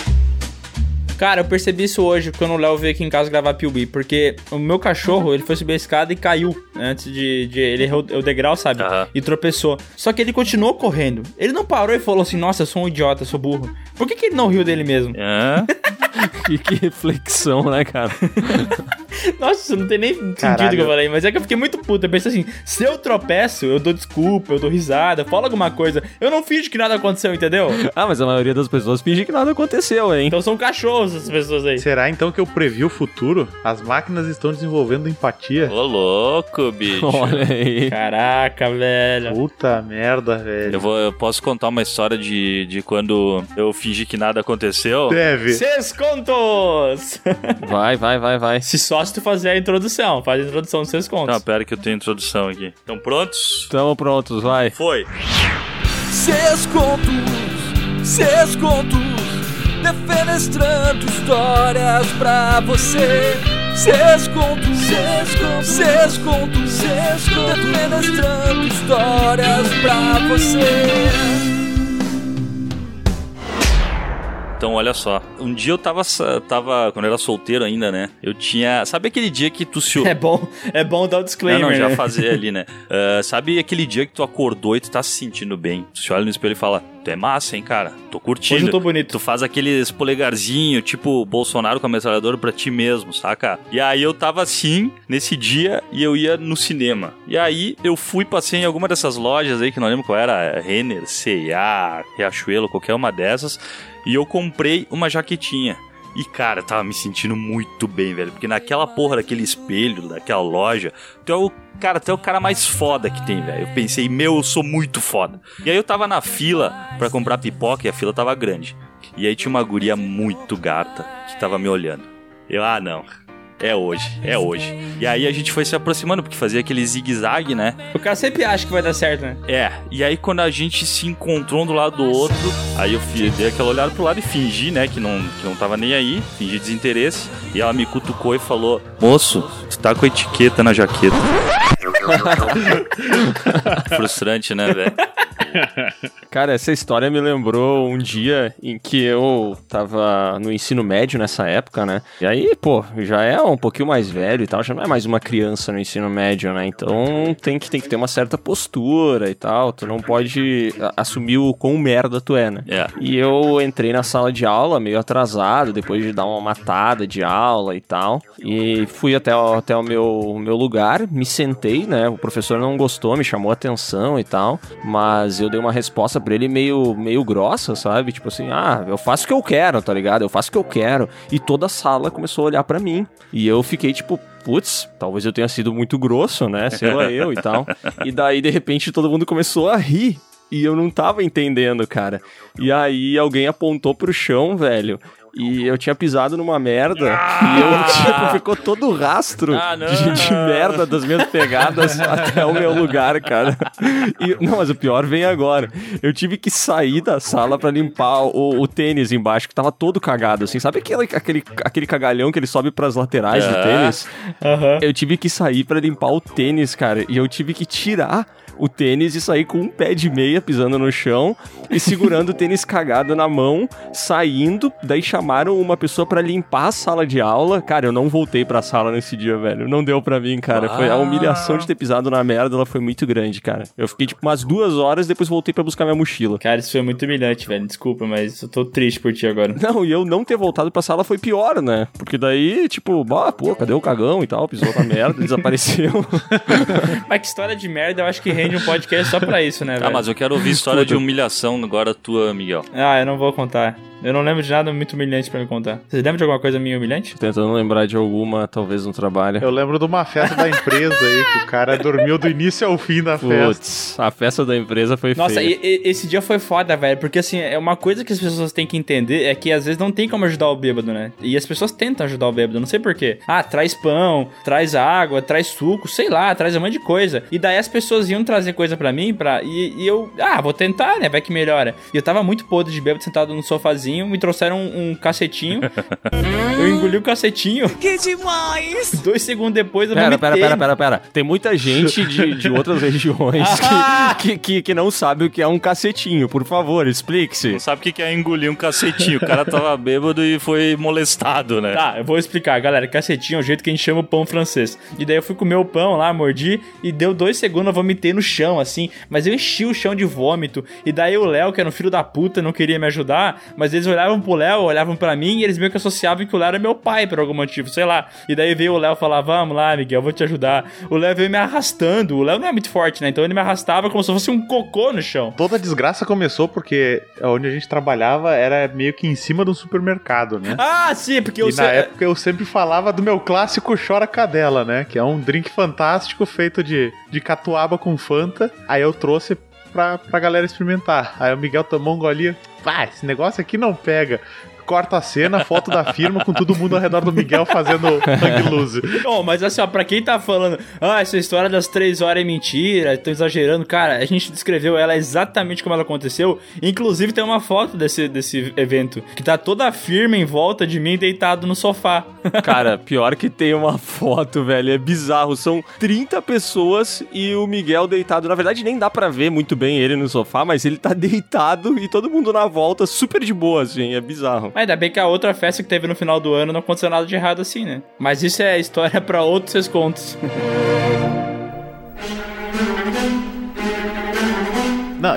Cara, eu percebi isso hoje quando o Léo veio aqui em casa gravar PUB, porque o meu cachorro, ele foi subir a escada e caiu né, antes de, de- ele errou o degrau, sabe? Aham. E tropeçou. Só que ele continuou correndo. Ele não parou e falou assim: "Nossa, eu sou um idiota, eu sou burro". Por que, que ele não riu dele mesmo? Hã? Que, que reflexão, né, cara? Nossa, isso não tem nem sentido Caralho. que eu falei, mas é que eu fiquei muito puto. Eu pensei assim, se eu tropeço, eu dou desculpa, eu dou risada, falo alguma coisa. Eu não finjo que nada aconteceu, entendeu? Ah, mas a maioria das pessoas finge que nada aconteceu, hein? Então são cachorros essas pessoas aí. Será então que eu previ o futuro? As máquinas estão desenvolvendo empatia? Ô, louco, bicho. Olha aí. Caraca, velho. Puta merda, velho. Eu, vou, eu posso contar uma história de, de quando eu fingi que nada aconteceu? Deve. Seis contos! Vai, vai, vai, vai. Se só se tu fazer a introdução, faz a introdução dos seus contos. Não, pera que eu tenho introdução aqui. Estão prontos? Tamo prontos, vai. Foi. Seis contos, seis contos, defenestrando histórias pra você. Seis contos, seis contos, seis contos, seis contos, defenestrando histórias pra você. Então, olha só. Um dia eu tava, tava. Quando eu era solteiro ainda, né? Eu tinha. Sabe aquele dia que tu se. É bom, é bom dar o disclaimer, Não, não, já né? fazer ali, né? Ah, sabe aquele dia que tu acordou e tu tá se sentindo bem? Tu se olha no espelho e fala, tu é massa, hein, cara? Tô curtindo. Hoje eu tô bonito. Tu faz aqueles polegarzinho, tipo Bolsonaro com a metralhadora pra ti mesmo, saca? E aí eu tava assim, nesse dia, e eu ia no cinema. E aí eu fui, passei em alguma dessas lojas aí, que não lembro qual era, Renner, C&A, Riachuelo, qualquer uma dessas, e eu comprei uma jaquetinha. E, cara, tava me sentindo muito bem, velho. Porque naquela porra daquele espelho, daquela loja, tu é o. Cara, tu é o cara mais foda que tem, velho. Eu pensei, meu, eu sou muito foda. E aí eu tava na fila pra comprar pipoca e a fila tava grande. E aí tinha uma guria muito gata que tava me olhando. Eu, ah, não. É hoje, é hoje. E aí a gente foi se aproximando, porque fazia aquele zigue-zague, né? O cara sempre acha que vai dar certo, né? É, e aí quando a gente se encontrou um do lado do outro, aí eu dei aquela olhada pro lado e fingi, né, que não, que não tava nem aí, fingi desinteresse, e ela me cutucou e falou: Moço, tu tá com a etiqueta na jaqueta. Frustrante, né, velho? Cara, essa história me lembrou um dia em que eu tava no ensino médio nessa época, né? E aí, pô, já é um pouquinho mais velho e tal, já não é mais uma criança no ensino médio, né? Então tem que, tem que ter uma certa postura e tal. Tu não pode assumir o quão merda tu é, né? É. E eu entrei na sala de aula meio atrasado, depois de dar uma matada de aula e tal. E fui até, o- até o meu, meu lugar, me sentei, né? O professor não gostou, me chamou a atenção e tal. Mas eu dei uma resposta pra ele meio, meio grossa, sabe? Tipo assim, ah, eu faço o que eu quero, tá ligado? Eu faço o que eu quero. E toda a sala começou a olhar pra mim. E eu fiquei tipo, putz, talvez eu tenha sido muito grosso, né? Sei lá eu e tal. E daí, de repente, todo mundo começou a rir. E eu não tava entendendo, cara. E aí alguém apontou pro chão, velho. E eu tinha pisado numa merda. E eu, tipo, ficou todo o rastro Ah, de, de merda das minhas pegadas até o meu lugar, cara. E, não, mas o pior vem agora. Eu tive que sair da sala pra limpar o, o tênis embaixo, que tava todo cagado, assim. Sabe aquele, aquele, aquele cagalhão que ele sobe pras laterais do tênis? Aham. Eu tive que sair pra limpar o tênis, cara. E eu tive que tirar o tênis e sair com um pé de meia pisando no chão e segurando o tênis cagado na mão, saindo. Daí chamaram uma pessoa pra limpar a sala de aula. Cara, eu não voltei pra sala nesse dia, velho. Não deu pra mim, cara. Foi a Ah. humilhação de ter pisado na merda, ela foi muito grande, cara. Eu fiquei tipo umas duas horas, depois voltei pra buscar minha mochila. Cara, isso foi muito humilhante, velho. Desculpa, mas eu tô triste por ti agora. Não, e eu não ter voltado pra sala foi pior, né? Porque daí, tipo, ah, pô, cadê o cagão e tal? Pisou na merda, desapareceu. Mas que história de merda, eu acho que rende um podcast só pra isso, né, velho? Ah, mas eu quero ouvir história de humilhação agora tua, Miguel. Ah, eu não vou contar. Eu não lembro de nada muito humilhante pra me contar. Vocês lembram de alguma coisa minha humilhante? Tentando lembrar de alguma, talvez no trabalho. Eu lembro de uma festa da empresa aí, que o cara dormiu do início ao fim da festa. Putz, a festa da empresa foi Nossa, feia. e- esse dia foi foda, velho. Porque assim, é uma coisa que as pessoas têm que entender é que às vezes não tem como ajudar o bêbado, né? E as pessoas tentam ajudar o bêbado, não sei porquê. Ah, traz pão, traz água, traz suco, sei lá, traz um monte de coisa. E daí as pessoas iam trazer coisa pra mim, pra, e, e eu, ah, vou tentar, né? Vai que melhora. E eu tava muito podre de bêbado sentado no sofazinho, me trouxeram um, um cacetinho. eu engoli o cacetinho. Que demais! Dois segundos depois eu Pera, vomitei. pera, pera, pera, pera. Tem muita gente de, de outras regiões que, que, que, que não sabe o que é um cacetinho. Por favor, explique-se. Não sabe o que que é engolir um cacetinho. O cara tava bêbado e foi molestado, né? Tá, eu vou explicar, galera. Cacetinho é o jeito que a gente chama o pão francês. E daí eu fui comer o pão lá, mordi, e deu dois segundos eu vomitei no chão, assim. Mas eu enchi o chão de vômito. E daí o Léo, que era um filho da puta, não queria me ajudar, mas ele eles olhavam pro Léo, olhavam pra mim e eles meio que associavam que o Léo era meu pai por algum motivo, sei lá. E daí veio o Léo falar: Vamos lá, Miguel, eu vou te ajudar. O Léo veio me arrastando. O Léo não é muito forte, né? Então ele me arrastava como se fosse um cocô no chão. Toda a desgraça começou porque onde a gente trabalhava era meio que em cima do supermercado, né? Ah, sim, porque eu E na época eu sempre falava do meu clássico Chora Cadela, né? Que é um drink fantástico feito de, de catuaba com Fanta. Aí eu trouxe pra, pra galera experimentar. Aí o Miguel tomou um golinho. Pá, esse negócio aqui não pega. Corta a cena, foto da firma com todo mundo ao redor do Miguel fazendo hang loose. Não, mas assim, ó, pra quem tá falando, ah, essa história das três horas é mentira, tô exagerando, cara, a gente descreveu ela exatamente como ela aconteceu. Inclusive tem uma foto desse, desse evento, que tá toda a firma em volta de mim deitado no sofá. Cara, pior que tem uma foto, velho. É bizarro. São 30 pessoas e o Miguel deitado. Na verdade, nem dá pra ver muito bem ele no sofá, mas ele tá deitado e todo mundo na volta, super de boa, assim. É bizarro. Mas ainda bem que a outra festa que teve no final do ano não aconteceu nada de errado assim, né? Mas isso é história pra outros contos.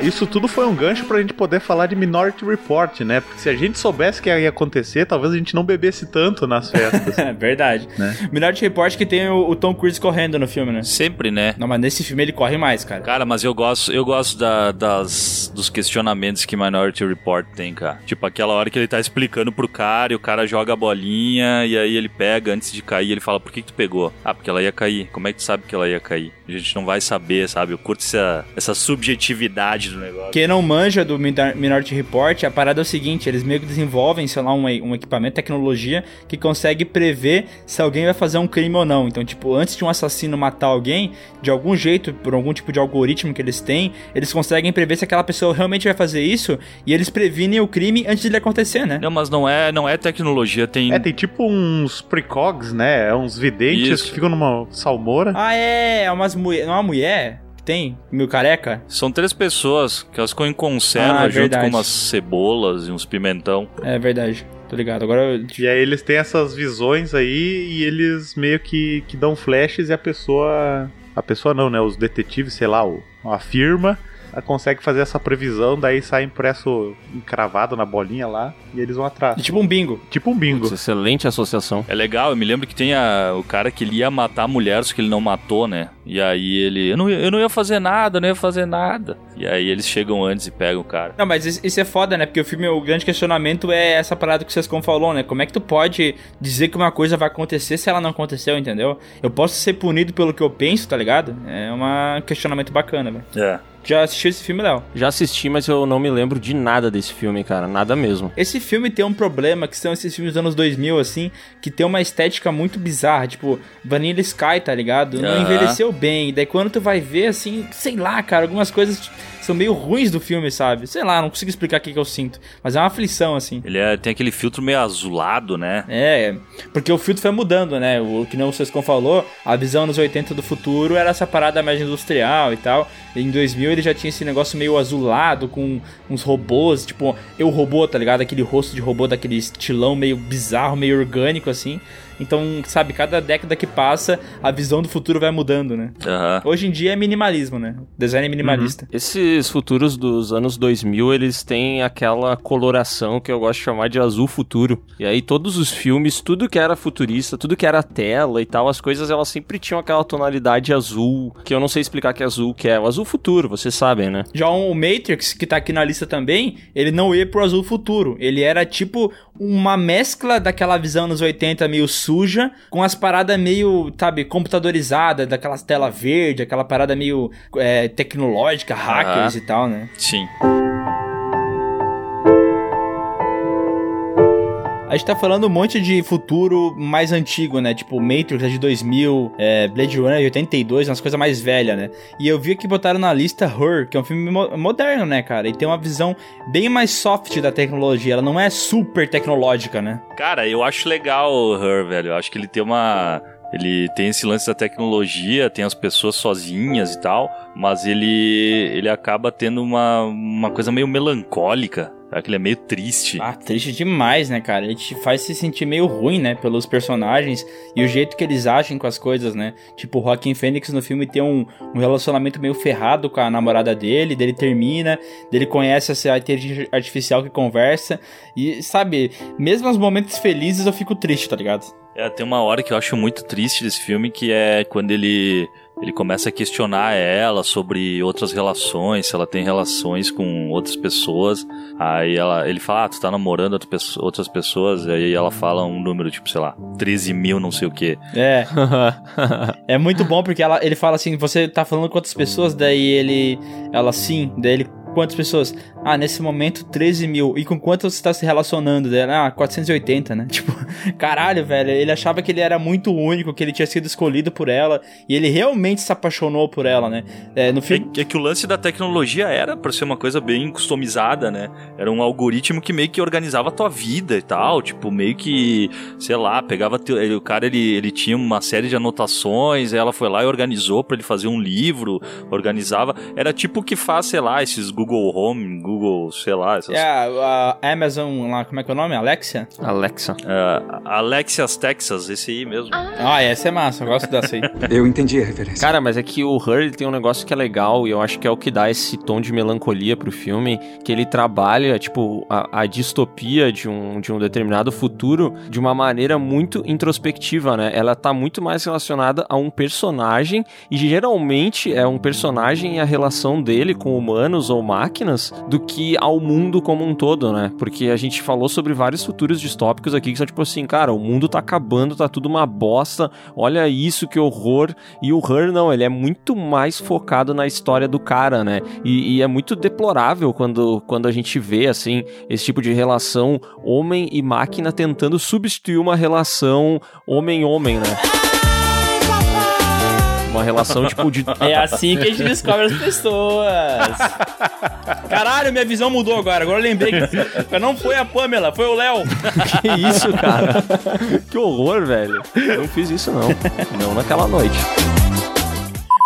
isso tudo foi um gancho pra gente poder falar de Minority Report, né? Porque se a gente soubesse que ia acontecer, talvez a gente não bebesse tanto nas festas. É verdade. Né? Minority Report que tem o, o Tom Cruise correndo no filme, né? Sempre, né? Não, mas nesse filme ele corre mais, cara. Cara, mas eu gosto, eu gosto da- das, dos questionamentos que Minority Report tem, cara. Tipo, aquela hora que ele tá explicando pro cara e o cara joga a bolinha e aí ele pega antes de cair ele fala, por que, que tu pegou? Ah, porque ela ia cair. Como é que tu sabe que ela ia cair? A gente não vai saber, sabe? Eu curto essa, essa subjetividade. Quem não manja do Minor- Minority Report, a parada é o seguinte, eles meio que desenvolvem, sei lá, um, um equipamento, tecnologia, que consegue prever se alguém vai fazer um crime ou não. Então, tipo, antes de um assassino matar alguém, de algum jeito, por algum tipo de algoritmo que eles têm, eles conseguem prever se aquela pessoa realmente vai fazer isso, e eles previnem o crime antes de ele acontecer, né? Não, mas não é, não é tecnologia, tem... É, tem tipo uns precogs, né? É uns videntes Isso. que ficam numa salmoura. Ah, é, é umas mulher, não é uma mulher tem, meio careca? São três pessoas que elas ficam em conserva Ah, é junto verdade. com umas cebolas e uns pimentão. É verdade, tô ligado. Agora eu... E aí eles têm essas visões aí e eles meio que, que dão flashes e a pessoa. A pessoa não, né? Os detetives, sei lá, o, a firma ela consegue fazer essa previsão, daí sai impresso encravado na bolinha lá e eles vão atrás. Tipo um bingo. Tipo um bingo. Putz, excelente associação. É legal, eu me lembro que tem a- o cara que ele ia matar a mulher, só que ele não matou, né? E aí ele. Eu não, ia- eu não ia fazer nada, eu não ia fazer nada. E aí eles chegam antes e pegam o cara. Não, mas isso isso é foda, né? Porque o filme, o grande questionamento é essa parada que vocês como falou, né? Como é que tu pode dizer que uma coisa vai acontecer se ela não aconteceu, entendeu? Eu posso ser punido pelo que eu penso, tá ligado? É um questionamento bacana, velho. É. Já assistiu esse filme, Léo? Já assisti, mas eu não me lembro de nada desse filme, cara. Nada mesmo. Esse filme tem um problema, que são esses filmes dos anos 2000, assim, que tem uma estética muito bizarra, tipo, Vanilla Sky, tá ligado? Não Aham. envelheceu bem, daí quando tu vai ver, assim, sei lá, cara, algumas coisas são meio ruins do filme, sabe? Sei lá, não consigo explicar o que, que eu sinto, mas é uma aflição, assim. Ele é- tem aquele filtro meio azulado, né? É, porque o filtro foi mudando, né? O que não o Sescon falou, a visão nos 80 do futuro era essa parada mais industrial e tal. E em 2000 ele já tinha esse negócio meio azulado, com uns robôs, tipo, eu robô, tá ligado? Aquele rosto de robô daquele estilão meio bizarro, meio orgânico, assim. Então, sabe, cada década que passa, a visão do futuro vai mudando, né? Aham. Hoje em dia é minimalismo, né? Design é minimalista. Esses futuros dos anos 2000, eles têm aquela coloração que eu gosto de chamar de azul futuro. E aí todos os filmes, tudo que era futurista, tudo que era tela e tal, as coisas elas sempre tinham aquela tonalidade azul, que eu não sei explicar que azul que é. O azul futuro, vocês sabem, né? Já o Matrix, que tá aqui na lista também, ele não ia pro azul futuro. Ele era tipo uma mescla daquela visão nos 80 meio suja, com as paradas meio, sabe, computadorizada, daquelas tela verde, aquela parada meio é, tecnológica, hackers Aham. e tal, né? Sim. A gente tá falando um monte de futuro mais antigo, né? Tipo, Matrix é de 2000, é, Blade Runner de 82, umas coisas mais velhas, né? E eu vi que botaram na lista Her, que é um filme mo- moderno, né, cara? E tem uma visão bem mais soft da tecnologia. Ela não é super tecnológica, né? Cara, eu acho legal o Her, velho. Eu acho que ele tem uma. Ele tem esse lance da tecnologia, tem as pessoas sozinhas e tal, mas ele ele acaba tendo uma, uma coisa meio melancólica. Que ele é meio triste. Ah, triste demais, né, cara? Ele te faz se sentir meio ruim, né, pelos personagens e o jeito que eles agem com as coisas, né? Tipo, o Joaquin Phoenix no filme tem um, um relacionamento meio ferrado com a namorada dele, dele termina, dele conhece essa inteligência artificial que conversa e, sabe, mesmo nos momentos felizes eu fico triste, tá ligado? É, tem uma hora que eu acho muito triste desse filme, que é quando ele ele começa a questionar ela sobre outras relações, se ela tem relações com outras pessoas. Aí ela, ele fala, ah, tu tá namorando outra pessoa- outras pessoas, e aí ela fala um número, tipo, sei lá, 13 mil, não sei o quê. É. é muito bom porque ela, ele fala assim: você tá falando com quantas pessoas? Daí ele. Ela sim. Daí ele. Quantas pessoas? Ah, nesse momento 13 mil. E com quantas você tá se relacionando? Daí, ela, ah, 480, né? Tipo, caralho, velho. Ele achava que ele era muito único, que ele tinha sido escolhido por ela. E ele realmente se apaixonou por ela, né? É, no filme. É que o lance da tecnologia era pra ser uma coisa bem customizada, né? Era um algoritmo que meio que organizava a tua vida e tal, tipo, meio que, sei lá, pegava teu, o cara ele, ele tinha uma série de anotações, ela foi lá e organizou pra ele fazer um livro, organizava, era tipo o que faz, sei lá, esses Google Home, Google, sei lá, essas É, a a Amazon lá, como é que é o nome? Alexia? Alexa. É, Alexias Texas, esse aí mesmo. Ah, essa é massa, eu gosto dessa aí. Eu entendi a referência. Cara, mas é que o Her ele tem um negócio que é legal e eu acho que é o que dá esse tom de melancolia pro filme, que ele trabalha, tipo, a, a distopia de um, de um determinado futuro de uma maneira muito introspectiva, né? Ela tá muito mais relacionada a um personagem e geralmente é um personagem e a relação dele com humanos ou máquinas do que ao mundo como um todo, né? Porque a gente falou sobre vários futuros distópicos aqui que são tipo assim, cara, o mundo tá acabando, tá tudo uma bosta, olha isso, que horror. E o Her não, ele é muito mais focado na história do cara, né? E, e é muito deplorável quando, quando a gente vê, assim, esse tipo de relação homem e máquina tentando substituir uma relação homem-homem, né? Uma relação, tipo, de. É assim que a gente descobre as pessoas. Caralho, minha visão mudou agora. Agora eu lembrei que não foi a Pamela, foi o Léo. Que isso, cara? que horror, velho. Eu não fiz isso, não. Não naquela noite.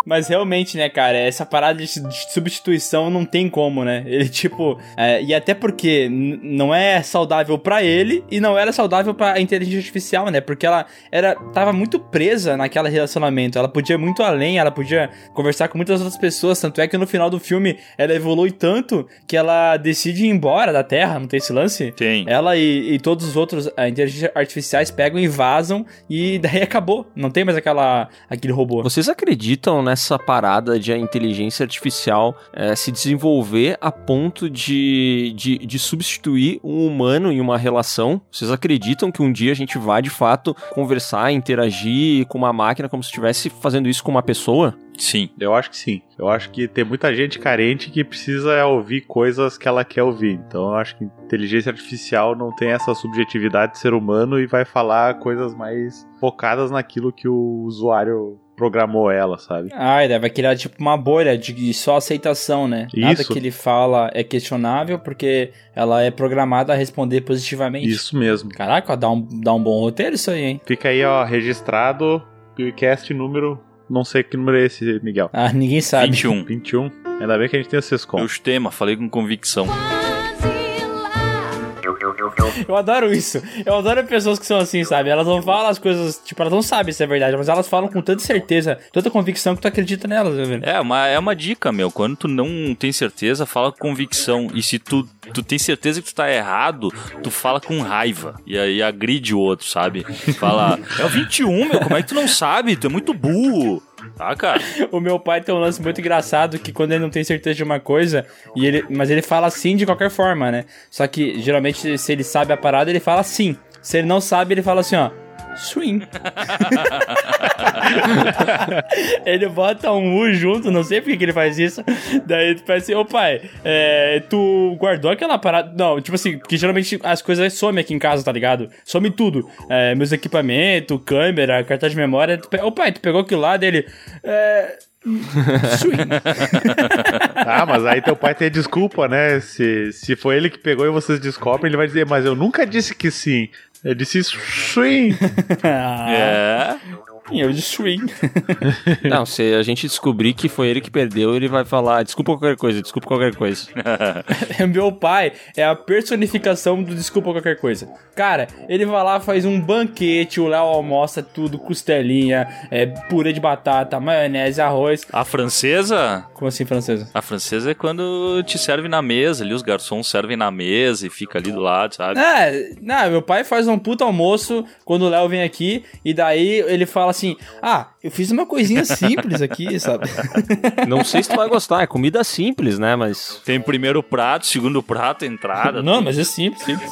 Mas realmente, né, cara, essa parada de, substituição não tem como, né? Ele, tipo. é, e até porque não é saudável pra ele e não era saudável pra inteligência artificial, né? Porque ela era tava muito presa naquele relacionamento. Ela podia ir muito além, ela podia conversar com muitas outras pessoas. Tanto é que no final do filme ela evolui tanto que ela decide ir embora da Terra, não tem esse lance? Tem. Ela e, e todos os outros a inteligência artificiais pegam e vazam e daí acabou. Não tem mais aquela, aquele robô. Vocês acreditam nessa parada de a inteligência artificial eh, se desenvolver a ponto de, de, de substituir um humano em uma relação? Vocês acreditam que um dia a gente vai de fato conversar, interagir com uma máquina como se estivesse fazendo isso com uma pessoa? Sim. Eu acho que sim. Eu acho que tem muita gente carente que precisa ouvir coisas que ela quer ouvir. Então eu acho que inteligência artificial não tem essa subjetividade de ser humano e vai falar coisas mais focadas naquilo que o usuário programou ela, sabe? Ai, daí vai criar tipo uma bolha de só aceitação, né? Nada Isso. que ele fala é questionável porque ela é programada a responder positivamente. Isso mesmo. Caraca, dá um, dá um bom roteiro isso aí, hein? Fica aí, ó, registrado PewCast número. Não sei que número é esse, Miguel. Ah, ninguém sabe. 21. 21. Ainda bem que a gente tem o Sescom. Eu tema, falei com convicção. Eu adoro isso. Eu adoro pessoas que são assim, sabe? Elas não falam as coisas, tipo, elas não sabem se é verdade, mas elas falam com tanta certeza, tanta convicção que tu acredita nelas, né, velho? É, uma, é uma dica, meu. Quando tu não tem certeza, fala com convicção. E se tu, tu tem certeza que tu tá errado, tu fala com raiva. E aí agride o outro, sabe? Fala, é o 21, meu, como é que tu não sabe? Tu é muito burro. Tá, cara? O meu pai tem um lance muito engraçado que quando ele não tem certeza de uma coisa, e ele, mas ele fala sim de qualquer forma, né? Só que geralmente se ele sabe a parada, ele fala sim. Se ele não sabe, ele fala assim, ó. Swing. ele bota um U junto, não sei por que que ele faz isso. Daí tu faz assim, ô pai, é, tu guardou aquela parada. Não, tipo assim, porque geralmente as coisas somem aqui em casa, tá ligado? Some tudo. É, meus equipamentos, câmera, cartão de memória. Tu pe- Ô pai, tu pegou aquilo lá dele. É. Swing. Ah, mas aí teu pai tem desculpa, né? Se, se foi ele que pegou e vocês descobrem, ele vai dizer, mas eu nunca disse que sim. Eu disse swing. Ah. É. Eu destruí. Não, se a gente descobrir que foi ele que perdeu, ele vai falar desculpa qualquer coisa, desculpa qualquer coisa. Meu pai é a personificação do desculpa qualquer coisa. Cara, ele vai lá, faz um banquete, o Léo almoça tudo, costelinha, é, purê de batata, maionese, arroz. A francesa? Como assim, francesa? A francesa é quando te serve na mesa ali, os garçons servem na mesa e fica ali do lado, sabe? É, não, meu pai faz um puta almoço quando o Léo vem aqui e daí ele fala assim: Ah, eu fiz uma coisinha simples aqui, sabe? Não sei se tu vai gostar, é comida simples, né? Mas. Tem primeiro prato, segundo prato, entrada. Não, mas é simples, simples.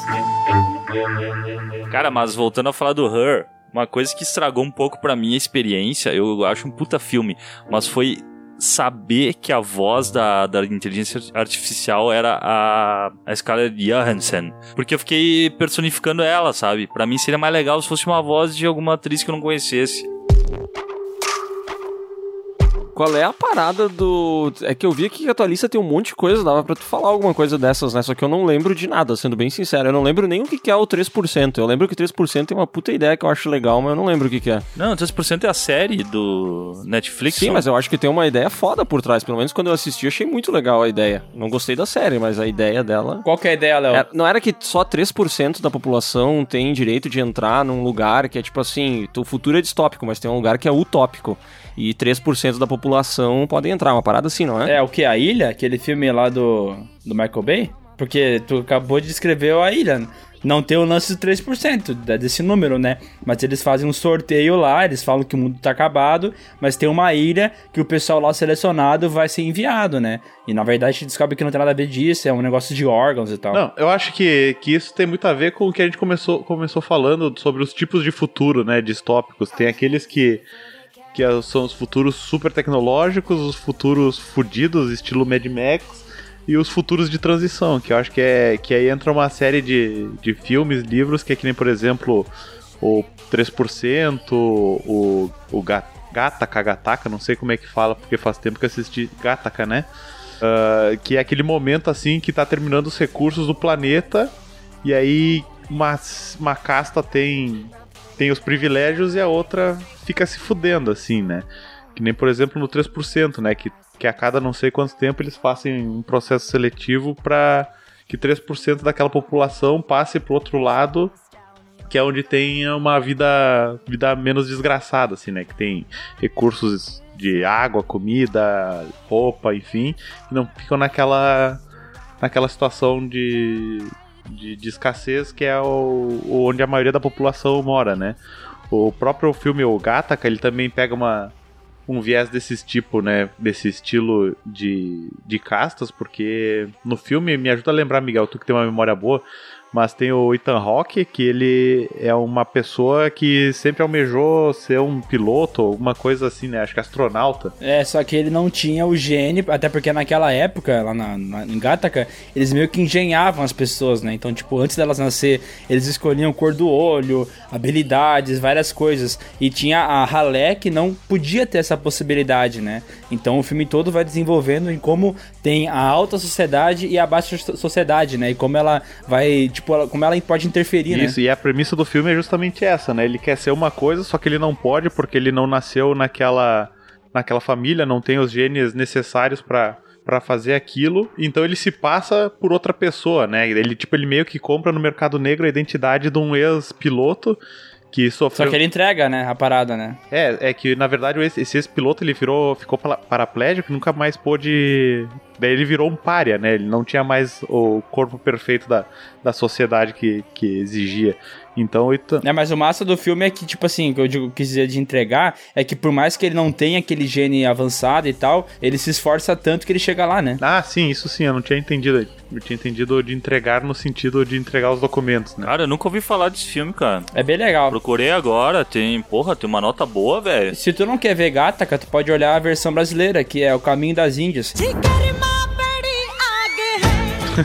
Cara, mas voltando a falar do Her, uma coisa que estragou um pouco pra minha experiência, eu acho um puta filme, mas foi saber que a voz da, da inteligência artificial era a, a Scarlett Johansson. Porque eu fiquei personificando ela, sabe? Pra mim seria mais legal se fosse uma voz de alguma atriz que eu não conhecesse. Thank you. Qual é a parada do. É que eu vi aqui que a tua lista tem um monte de coisa, dava pra tu falar alguma coisa dessas, né? Só que eu não lembro de nada, sendo bem sincero. Eu não lembro nem o que é o 3%. Eu lembro que 3% tem uma puta ideia que eu acho legal, mas eu não lembro o que que é. Não, 3% é a série do Netflix. Sim, só. mas eu acho que tem uma ideia foda por trás. Pelo menos quando eu assisti, achei muito legal a ideia. Não gostei da série, mas a ideia dela. Qual que é a ideia, Léo? É, não era que só 3% da população tem direito de entrar num lugar que é tipo assim, o futuro é distópico, mas tem um lugar que é utópico. E 3% da população podem entrar, uma parada assim, não é? É o que? A Ilha? Aquele filme lá do, do Michael Bay? Porque tu acabou de descrever a ilha. Não tem o lance de 3% da- desse número, né? Mas eles fazem um sorteio lá, eles falam que o mundo tá acabado, mas tem uma ilha que o pessoal lá selecionado vai ser enviado, né? E na verdade a gente descobre que não tem nada a ver disso, é um negócio de órgãos e tal. Não, eu acho que, que isso tem muito a ver com o que a gente começou, começou falando sobre os tipos de futuro, né, distópicos. Tem aqueles que, que é- são os futuros super tecnológicos, os futuros fudidos, estilo Mad Max, e os futuros de transição, que eu acho que é que aí entra uma série de, de filmes, livros, que é que nem, por exemplo, o 3%, o, o Ga- Gataca, Gataca, não sei como é que fala, porque faz tempo que assisti Gataca, né? Ah, que é aquele momento assim que tá terminando os recursos do planeta e aí uma, uma casta tem tem os privilégios e a outra fica se fudendo assim, né? Que nem por exemplo no 3%, né, que que a cada não sei quanto tempo eles fazem um processo seletivo para que 3% daquela população passe pro outro lado, que é onde tem uma vida vida menos desgraçada assim, né, que tem recursos de água, comida, roupa, enfim, e não ficam naquela naquela situação de, de, de escassez que é o, onde a maioria da população mora, né? O próprio filme O Gataca, ele também pega uma, um viés desse tipo, né? Desse estilo de, de castas, porque no filme, me ajuda a lembrar, Miguel, tu que tem uma memória boa, mas tem o Ethan Hawke, que ele é uma pessoa que sempre almejou ser um piloto, alguma coisa assim, né? Acho que astronauta. É, só que ele não tinha o gene, até porque naquela época, lá na, na, em Gataca, eles meio que engenhavam as pessoas, né? Então, tipo, antes delas nascer, eles escolhiam cor do olho, habilidades, várias coisas. E tinha a Halé que não podia ter essa possibilidade, né? Então o filme todo vai desenvolvendo em como tem a alta sociedade e a baixa so- sociedade, né? E como ela vai, tipo, ela- como ela pode interferir, né? Isso, e a premissa do filme é justamente essa, né? Ele quer ser uma coisa, só que ele não pode porque ele não nasceu naquela, naquela família, não tem os genes necessários pra para fazer aquilo, então ele se passa por outra pessoa, né? Ele tipo ele meio que compra no mercado negro a identidade de um ex-piloto que sofreu Só que ele entrega, né, a parada, né? É, é que na verdade esse, esse ex-piloto ele virou, ficou paraplégico e nunca mais pôde. Daí ele virou um pária, né? Ele não tinha mais o corpo perfeito da, da sociedade que, que exigia. Então, Ethan- É, mas o massa do filme é que, tipo assim, que eu digo, quis dizer de entregar, é que por mais que ele não tenha aquele gene avançado e tal, ele se esforça tanto que ele chega lá, né? Ah, sim, isso sim, eu não tinha entendido. Eu tinha entendido de entregar no sentido de entregar os documentos, né? Cara, eu nunca ouvi falar desse filme, cara. É bem legal. Procurei agora, tem, porra, tem uma nota boa, velho. Se tu não quer ver Gataca, tu pode olhar a versão brasileira, que é O Caminho das Índias.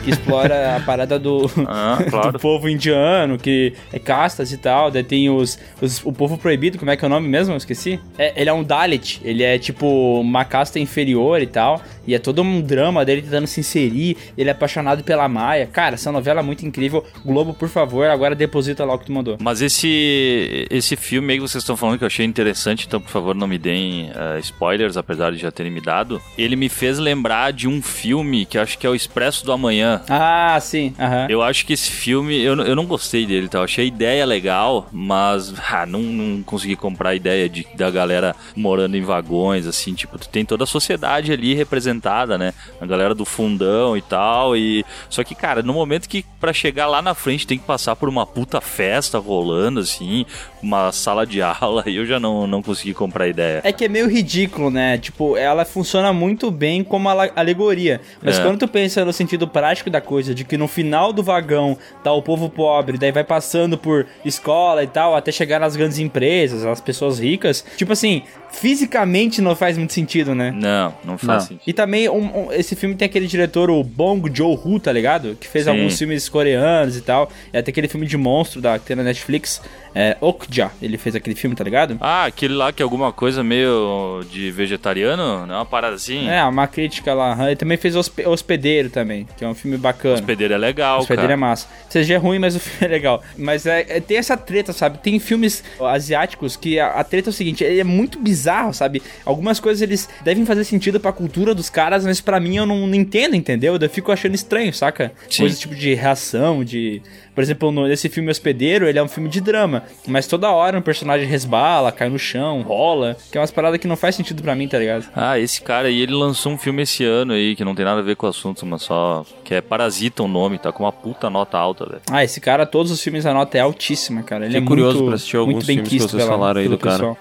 Que explora a parada do, Ah, claro. do povo indiano, que é castas e tal. Daí tem os, os- o povo proibido, como é que é o nome mesmo? Eu esqueci. É, ele é um Dalit, ele é tipo uma casta inferior e tal. E é todo um drama dele tentando se inserir. Ele é apaixonado pela Maia. Cara, essa novela é muito incrível. Globo, por favor, agora deposita lá o que tu mandou. Mas esse esse filme aí que vocês estão falando que eu achei interessante, então por favor não me deem ah, spoilers, apesar de já terem me dado. Ele me fez lembrar de um filme que acho que é o Expresso do Amanhã. Ah, sim. Aham. Eu acho que esse filme, eu, não- eu não gostei dele, tá? Eu achei a ideia legal, mas ah, não, não consegui comprar a ideia de, da galera morando em vagões, assim, tipo, tu tem toda a sociedade ali representada, né? A galera do fundão e tal, e... Só que, cara, no momento que pra chegar lá na frente tem que passar por uma puta festa rolando, assim, uma sala de aula, aí eu já não, não consegui comprar a ideia. É que é meio ridículo, né? Tipo, ela funciona muito bem como ale- alegoria. Mas É. quando tu pensa no sentido prático da coisa, de que no final do vagão tá o povo pobre, daí vai passando por escola e tal, até chegar nas grandes empresas, as pessoas ricas. Tipo assim, fisicamente não faz muito sentido, né? Não, não faz Não. sentido. E também, um- um- esse filme tem aquele diretor, o Bong Joon-ho, tá ligado? Que fez Sim. alguns filmes coreanos e tal. E até aquele filme de monstro da, que tem na Netflix, é, Okja. Ele fez aquele filme, tá ligado? Ah, aquele lá que é alguma coisa meio de vegetariano, não é uma parada assim? É, uma crítica lá. Ele também fez Hospe- Hospedeiro também, que é um filme bacana. Hospedeiro é legal, Hospedeiro cara. é massa. CG é ruim, mas o filme é legal. Mas é, é- tem essa treta, sabe? Tem filmes asiáticos que a, a treta é o seguinte, ele é muito bizarro, sabe? Algumas coisas eles devem fazer sentido pra cultura dos caras, mas pra mim eu não, não entendo, entendeu? Eu fico achando estranho, saca? Sim. Coisa tipo de reação, de... Por exemplo, no- nesse filme Hospedeiro, ele é um filme de drama, mas toda hora um personagem resbala, cai no chão, rola, que é umas paradas que não faz sentido pra mim, tá ligado? Ah, esse cara aí, ele lançou um filme esse ano aí, que não tem nada a ver com o assunto, mas só... Que é Parasita o nome, tá com uma puta nota alta, velho. Ah, esse cara, todos os filmes a nota é altíssima, cara. Ele Fiquei é curioso muito, pra assistir alguns muito bem filmes que vocês pela- falaram aí do cara. pessoal.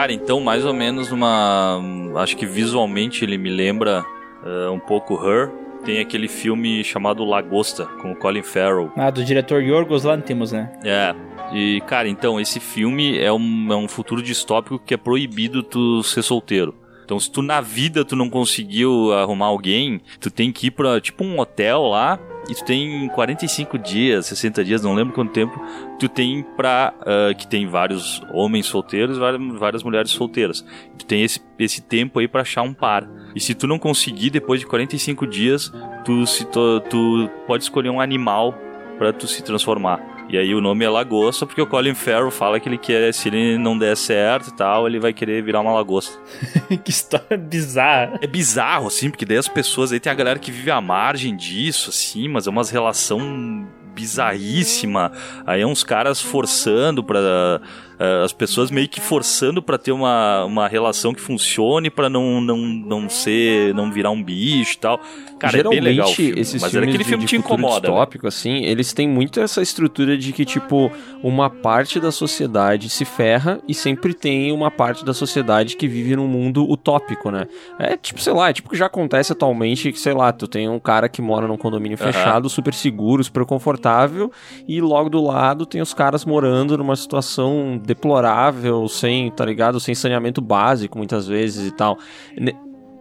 Cara, então mais ou menos uma... Acho que visualmente ele me lembra eh, um pouco Her. Tem aquele filme chamado Lagosta, com o Colin Farrell. Ah, do diretor Yorgos Lanthimos, né? É. E, cara, então, esse filme é um, é um futuro distópico que é proibido tu ser solteiro. Então, se tu na vida tu não conseguiu arrumar alguém, tu tem que ir pra, tipo, um hotel lá, e tu tem 45 dias, 60 dias, não lembro quanto tempo, tu tem pra, ah, que tem vários homens solteiros e várias, mulheres solteiras. Tu tem esse, esse tempo aí pra achar um par. E se tu não conseguir, depois de 45 dias, tu, se, tu, tu pode escolher um animal pra tu se transformar. E aí o nome é lagosta, porque o Colin Farrell fala que ele quer, se ele não der certo e tal, ele vai querer virar uma lagosta. que história bizarra. É bizarro, assim, porque daí as pessoas, aí tem a galera que vive à margem disso, assim, mas é umas relação bizarríssima. Aí é uns caras forçando pra. Eh, as pessoas meio que forçando pra ter uma, uma relação que funcione, pra não, não, não ser. não virar um bicho e tal. Cara, é bem Geralmente, legal filme, esses mas filmes aquele de, filme de te incomoda. né? distópico, assim, eles têm muito essa estrutura de que, tipo, uma parte da sociedade se ferra e sempre tem uma parte da sociedade que vive num mundo utópico, né? É tipo, sei lá, é tipo o que já acontece atualmente, que, sei lá, tu tem um cara que mora num condomínio Aham. fechado, super seguro, super confortável, e logo do lado tem os caras morando numa situação deplorável, sem, tá ligado? Sem saneamento básico, muitas vezes e tal. Ne-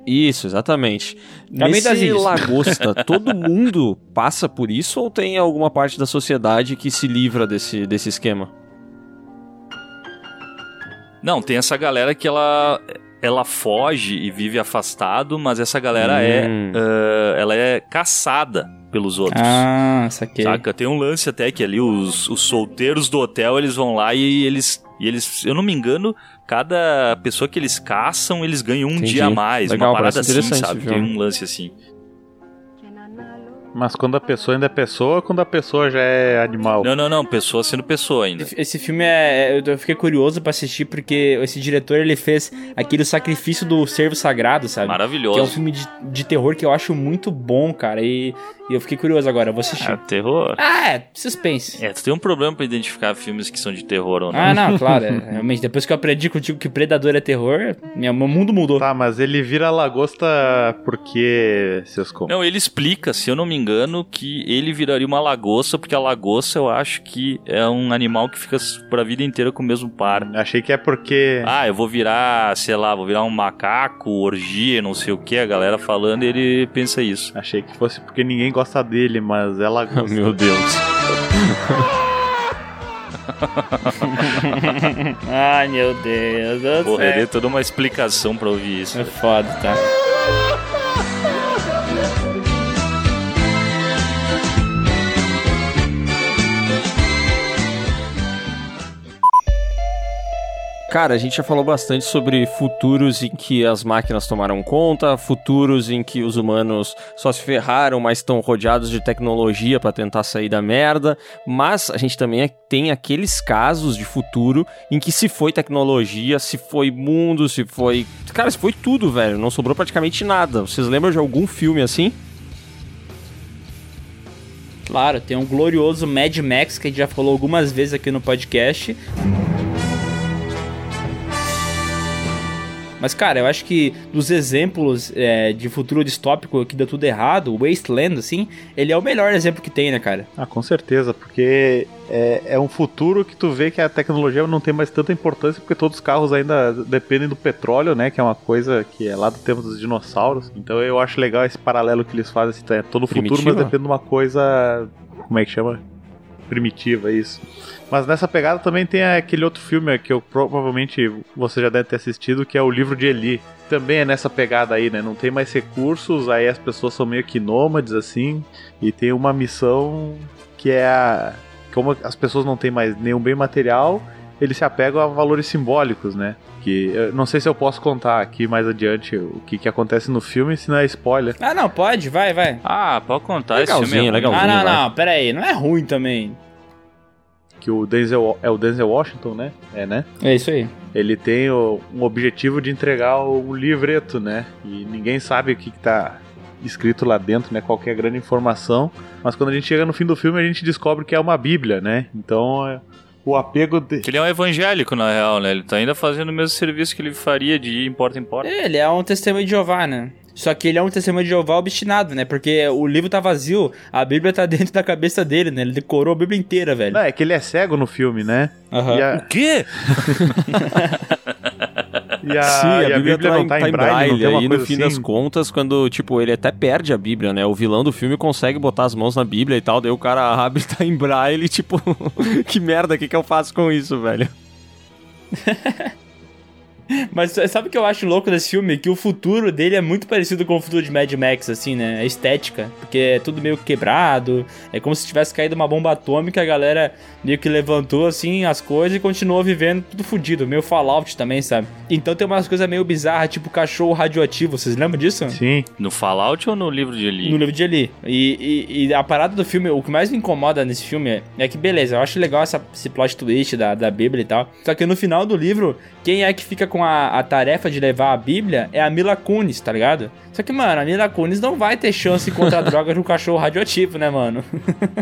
Isso, exatamente. Nesse lagosta, todo mundo passa por isso ou tem alguma parte da sociedade que se livra desse, desse esquema? Não, tem essa galera que ela ela foge e vive afastado, mas essa galera é Hum. ah, ela é caçada pelos outros. Ah, saquei. Saca? Tem um lance até que ali os, os solteiros do hotel, eles vão lá e eles e eles, eu não me engano, cada pessoa que eles caçam, eles ganham um Entendi. dia a mais, Legal, uma parada assim, interessante sabe? Tem um lance assim. Mas quando a pessoa ainda é pessoa, quando a pessoa já é animal. Não, não, não, pessoa sendo pessoa ainda. Esse filme é. Eu fiquei curioso pra assistir porque esse diretor ele fez aquele sacrifício do servo sagrado, sabe? Maravilhoso. Que é um filme de, de terror que eu acho muito bom, cara. E, E eu fiquei curioso agora, eu vou assistir. É, terror. Ah, é, suspense. É, tu tem um problema pra identificar filmes que são de terror ou não. Ah, não, claro. é, realmente, depois que eu aprendi contigo que Predador é terror, meu mundo mudou. Tá, mas ele vira lagosta porque, seus com... Não, ele explica, se eu não me engano, que ele viraria uma lagosta, porque a lagosta eu acho que é um animal que fica por a vida inteira com o mesmo par. Achei que é porque... Ah, eu vou virar, sei lá, vou virar um macaco, orgia, não sei o que, a galera falando, e ele pensa isso. Achei que fosse porque ninguém gosta dele, mas é lagosta. Meu Deus. Ai, meu Deus. Porra, dei toda uma explicação pra ouvir isso. É foda, tá? Cara, a gente já falou bastante sobre futuros em que as máquinas tomaram conta, futuros em que os humanos só se ferraram, mas estão rodeados de tecnologia pra tentar sair da merda. Mas a gente também tem aqueles casos de futuro em que se foi tecnologia, se foi mundo, se foi. Cara, se foi tudo, velho. Não sobrou praticamente nada. Vocês lembram de algum filme assim? Claro, tem um glorioso Mad Max que a gente já falou algumas vezes aqui no podcast. Mas, cara, eu acho que dos exemplos é, de futuro distópico que deu tudo errado, o Wasteland, assim, ele é o melhor exemplo que tem, né, cara? Ah, com certeza, porque é, é um futuro que tu vê que a tecnologia não tem mais tanta importância, porque todos os carros ainda dependem do petróleo, né? Que é uma coisa que é lá do tempo dos dinossauros. Então eu acho legal esse paralelo que eles fazem, assim, é todo o futuro, mas depende de uma coisa. Como é que chama? Primitiva, isso. Mas nessa pegada também tem aquele outro filme que eu provavelmente você já deve ter assistido, que é o livro de Eli. Também é nessa pegada aí, né? Não tem mais recursos, aí as pessoas são meio que nômades, assim, e tem uma missão que é a. Como as pessoas não têm mais nenhum bem material, eles se apegam a valores simbólicos, né? Que eu não sei se eu posso contar aqui mais adiante o que, que acontece no filme, se não é spoiler. Ah, não, pode, vai, vai. Ah, pode contar esse Legalzinho, filme. é legalzinho. Ah, não, vai. não, pera aí, não é ruim também. Que o Denzel é o Denzel Washington, né? É, né? É isso aí. Ele tem o- um objetivo de entregar o livreto, né? E ninguém sabe o que, que tá escrito lá dentro, né? Qualquer grande informação. Mas quando a gente chega no fim do filme, a gente descobre que é uma Bíblia, né? Então é, o apego de... Que ele é um evangélico, na real, né? Ele tá ainda fazendo o mesmo serviço que ele faria de ir em porta em porta. Ele é um testemunho de Jeová, né? Só que ele é um testemunho de Jeová obstinado, né? Porque o livro tá vazio, a Bíblia tá dentro da cabeça dele, né? Ele decorou a Bíblia inteira, velho. Não, é que ele é cego no filme, né? Aham. E a, O quê? e a, Sim, e a, Bíblia, tá, não em, tá em braille, uma e no fim assim? das contas, quando, tipo, ele até perde a Bíblia, né? O vilão do filme consegue botar as mãos na Bíblia e tal, daí o cara abre e tá em braille, tipo, que merda, o que que eu faço com isso, velho? Mas sabe o que eu acho louco desse filme? Que o futuro dele é muito parecido com o futuro de Mad Max, assim, né? A estética. Porque é tudo meio quebrado. É como se tivesse caído uma bomba atômica, a galera meio que levantou, assim, as coisas e continuou vivendo tudo fudido. Meio Fallout também, sabe? Então tem umas coisas meio bizarras, tipo cachorro radioativo. Vocês lembram disso? Sim. No Fallout ou no livro de Eli? No livro de Eli. E, e- e a parada do filme, o que mais me incomoda nesse filme é que, beleza, eu acho legal essa, esse plot twist da, da Bíblia e tal. Só que no final do livro, quem é que fica com a, a tarefa de levar a Bíblia é a Mila Kunis, tá ligado? Só que, mano, a Mila Kunis não vai ter chance de encontrar droga de um cachorro radioativo, né, mano?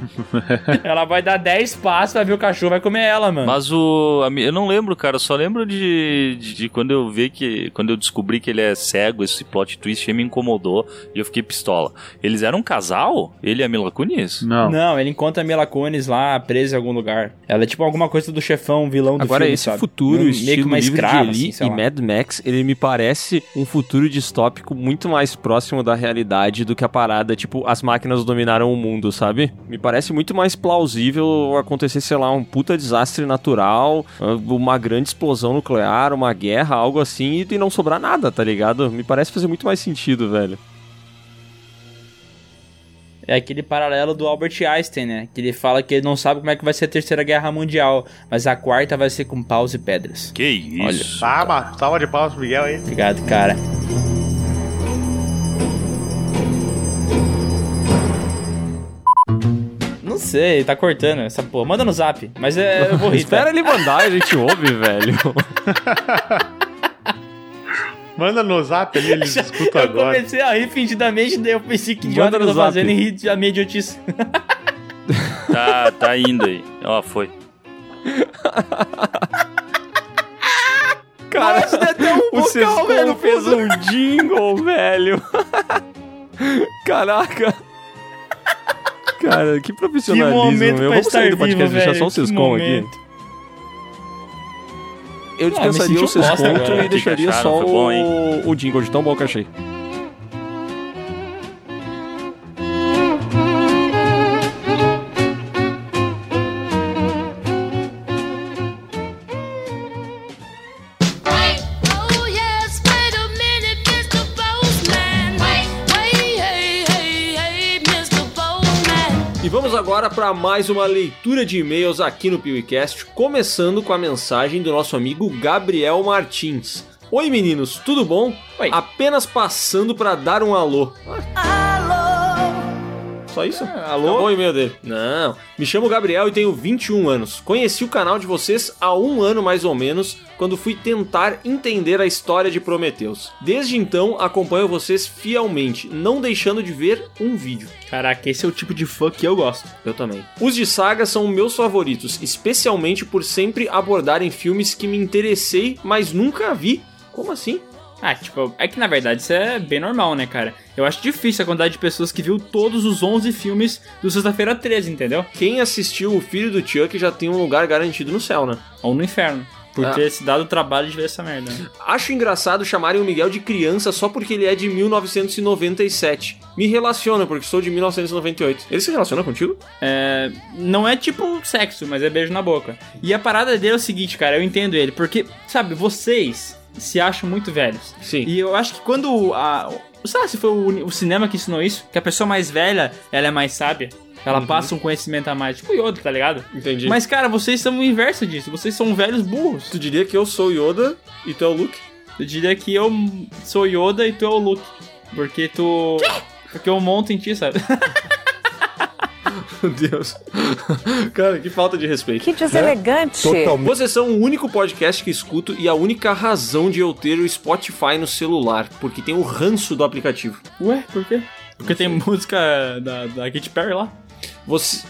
ela vai dar 10 passos, vai ver o cachorro, vai comer ela, mano. Mas o. Eu não lembro, cara. Eu só lembro de, de, de quando eu vi que. Quando eu descobri que ele é cego, esse plot twist me incomodou e eu fiquei pistola. Eles eram um casal? Ele e a Mila Kunis? Não. Não, ele encontra a Mila Kunis lá, presa em algum lugar. Ela é tipo alguma coisa do chefão, vilão do Agora, filme, esse sabe? futuro, Meio- estilo meio que uma livro escrava, de Eli assim, e lá. Mad Max, ele me parece um futuro distópico muito mais próximo da realidade do que a parada, tipo, as máquinas dominaram o mundo, sabe? Me parece muito mais plausível acontecer, sei lá, um puta desastre natural, uma grande explosão nuclear, uma guerra, algo assim, e não sobrar nada, tá ligado? Me parece fazer muito mais sentido, velho. É aquele paralelo do Albert Einstein, né? Que ele fala que ele não sabe como é que vai ser a terceira guerra mundial, mas a quarta vai ser com paus e pedras. Que isso? Tá, mas salva de pro Miguel aí. Obrigado, cara. Não sei, tá cortando essa porra. Manda no zap, mas é, eu vou rir. Espera tá? ele mandar, a gente ouve, velho. Manda no zap ali, eles escutam Eu agora. comecei a rir fingidamente, daí eu pensei que idiota que eu no tô zap. fazendo e ri da minha idiotice. Tá, tá indo aí. Ó, foi. Cara, Nossa, tem até um o vocal, velho, fez um jingle, velho. Caraca. Cara, que profissionalismo, momento meu. Vamos sair do podcast, vivo, deixar só o que Sescon aqui. Eu dispensaria o agora. e deixaria só o, o jingle de tão bom que achei. Para mais uma leitura de e-mails aqui no PeeWeeCast, começando com a mensagem do nosso amigo Gabriel Martins. Oi meninos, tudo bom? Oi. Apenas passando para dar um alô. Só isso? alô? Acabou o e-mail dele. Não. Me chamo Gabriel e tenho 21 anos. Conheci o canal de vocês há um ano mais ou menos, quando fui tentar entender a história de Prometheus. Desde então, acompanho vocês fielmente, não deixando de ver um vídeo. Caraca, esse é o tipo de fã que eu gosto. Eu também. Os de saga são meus favoritos, especialmente por sempre abordarem filmes que me interessei, mas nunca vi. Como assim? Ah, tipo, é que na verdade isso é bem normal, né, cara? Eu acho difícil a quantidade de pessoas que viu todos os 11 filmes do Sexta-feira 13, entendeu? Quem assistiu o filho do Chuck já tem um lugar garantido no céu, né? Ou no inferno. Por Ah. ter se dado o trabalho de ver essa merda. né? Acho engraçado chamarem o Miguel de criança só porque ele é de 1997. Me relaciona, porque sou de 1998. Ele se relaciona contigo? É, não é tipo sexo, mas é beijo na boca. E a parada dele é o seguinte, cara, eu entendo ele, porque, sabe, vocês se acham muito velhos. Sim. E eu acho que quando a. Sei lá se foi o, o cinema que ensinou isso, que a pessoa mais velha, ela é mais sábia. Ela passa um conhecimento a mais, tipo Yoda, tá ligado? Entendi. Mas, cara, vocês são o inverso disso. Vocês são velhos burros. tu diria que eu sou Yoda e tu é o Luke? Eu diria que eu sou Yoda e tu é o Luke. Porque tu. Porque eu monto em ti, sabe? Meu Deus. Cara, que falta de respeito. Que deselegante. Vocês são o único podcast que escuto e a única razão de eu ter o Spotify no celular, porque tem o ranço do aplicativo. Ué, por quê? Porque tem música da, da Katy Perry lá. Você...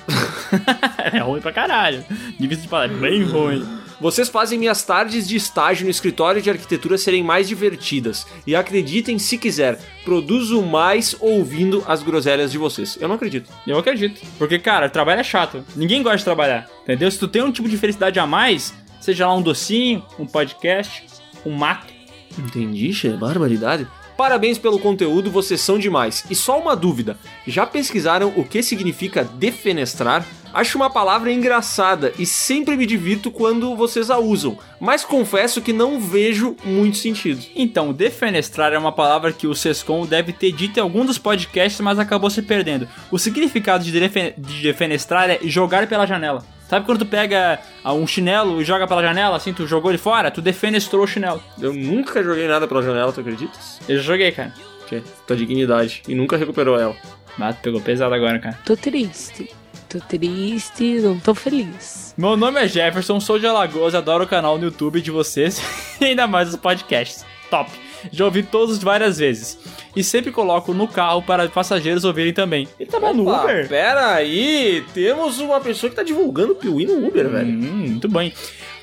é ruim pra caralho. Diga-se de palavra, bem ruim. Vocês fazem minhas tardes de estágio no escritório de arquitetura serem mais divertidas. E acreditem se quiser, produzo mais ouvindo as groselhas de vocês. Eu não acredito. Eu acredito. Porque, cara, trabalho é chato. Ninguém gosta de trabalhar. Entendeu? Se tu tem um tipo de felicidade a mais, seja lá um docinho, um podcast, um mato. Entendi, che, barbaridade. Parabéns pelo conteúdo, vocês são demais. E só uma dúvida: já pesquisaram o que significa defenestrar? Acho uma palavra engraçada e sempre me divirto quando vocês a usam, mas confesso que não vejo muito sentido. Então, defenestrar é uma palavra que o Sescom deve ter dito em algum dos podcasts, mas acabou se perdendo. O significado de, defen de defenestrar é jogar pela janela. Sabe quando tu pega ah, um chinelo e joga pela janela, assim, tu jogou ele fora, tu defenestrou o chinelo. Eu nunca joguei nada pela janela, tu acreditas? Eu já joguei, cara. Que? Tua dignidade. E nunca recuperou ela. Ah, tu pegou pesado agora, cara. Tô triste. Tô triste, não tô feliz. Meu nome é Jefferson, sou de Alagoas, adoro o canal no YouTube de vocês e ainda mais os podcasts. Top! Já ouvi todos várias vezes. E sempre coloco no carro para passageiros ouvirem também. Ele no Opa, Uber? Pera aí, temos uma pessoa que tá divulgando o Piuí no Uber, velho. Hum, muito bem.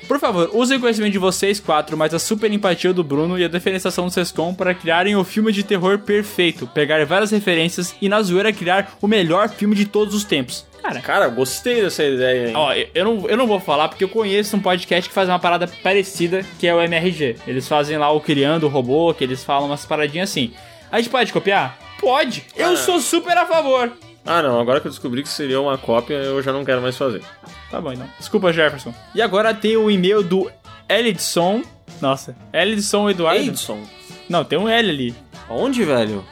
Por favor, usem o conhecimento de vocês quatro, mas a super empatia do Bruno e a defenestração do Sescom para criarem o filme de terror perfeito, pegar várias referências e na zoeira criar o melhor filme de todos os tempos. Cara, Cara, gostei dessa ideia aí. Ó, eu- eu não, eu não vou falar porque eu conheço um podcast que faz uma parada parecida, que é o MRG. Eles fazem lá o Criando o Robô, que eles falam umas paradinhas assim. A gente pode copiar? Pode! Eu Ah. sou super a favor! Ah, não, agora que eu descobri que seria uma cópia, eu já não quero mais fazer. Tá bom, então. Desculpa, Jefferson. E agora tem o e-mail do Elidson. Nossa, Elidson Eduardo. Edson. Não, tem um L ali. Onde, velho?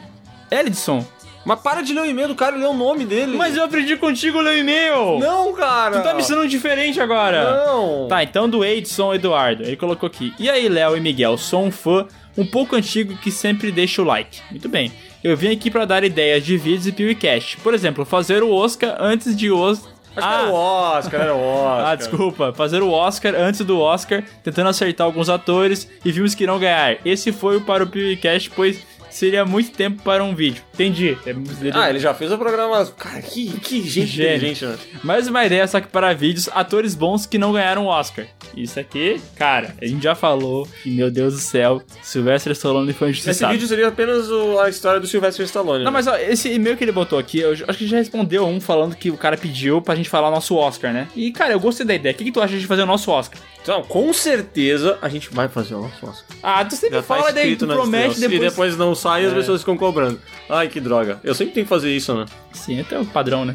Elidson. Mas para de ler o e-mail do cara e ler o nome dele. Mas eu aprendi contigo ler o e-mail! Não, cara! Tu tá me ensinando diferente agora! Não! Tá, então do Edson Eduardo. Ele colocou aqui. E aí, Léo e Miguel, sou um fã um pouco antigo que sempre deixa o like. Muito bem. Eu vim aqui pra dar ideias de vídeos e PewCast. Por exemplo, fazer o Oscar antes de os Acho que era o Oscar, era o Oscar. Ah, desculpa. Fazer o Oscar antes do Oscar, tentando acertar alguns atores e vimos que não ganhar. Esse foi o para o PewCast, pois seria muito tempo para um vídeo. Entendi. É- Ah, ele já fez o programa. Cara, que, que gente Gênio. inteligente, né? Mais uma ideia, só que para vídeos, atores bons que não ganharam o Oscar. Isso aqui, cara, a gente já falou, e meu Deus do céu, Sylvester Stallone foi Esse injustiçado. vídeo seria apenas o- a história do Sylvester Stallone. Não, né? mas ó, esse e-mail que ele botou aqui, eu acho que já respondeu um falando que o cara pediu pra gente falar o nosso Oscar, né? E, cara, eu gostei da ideia. O que, que tu acha de fazer o nosso Oscar? Então, com certeza a gente vai fazer o nosso Oscar. Ah, tu sempre Já tá fala daí, tu promete depois... E depois não sai e as É. pessoas ficam cobrando. Ai, que droga. Eu sempre tenho que fazer isso, né? Sim, até o padrão, né?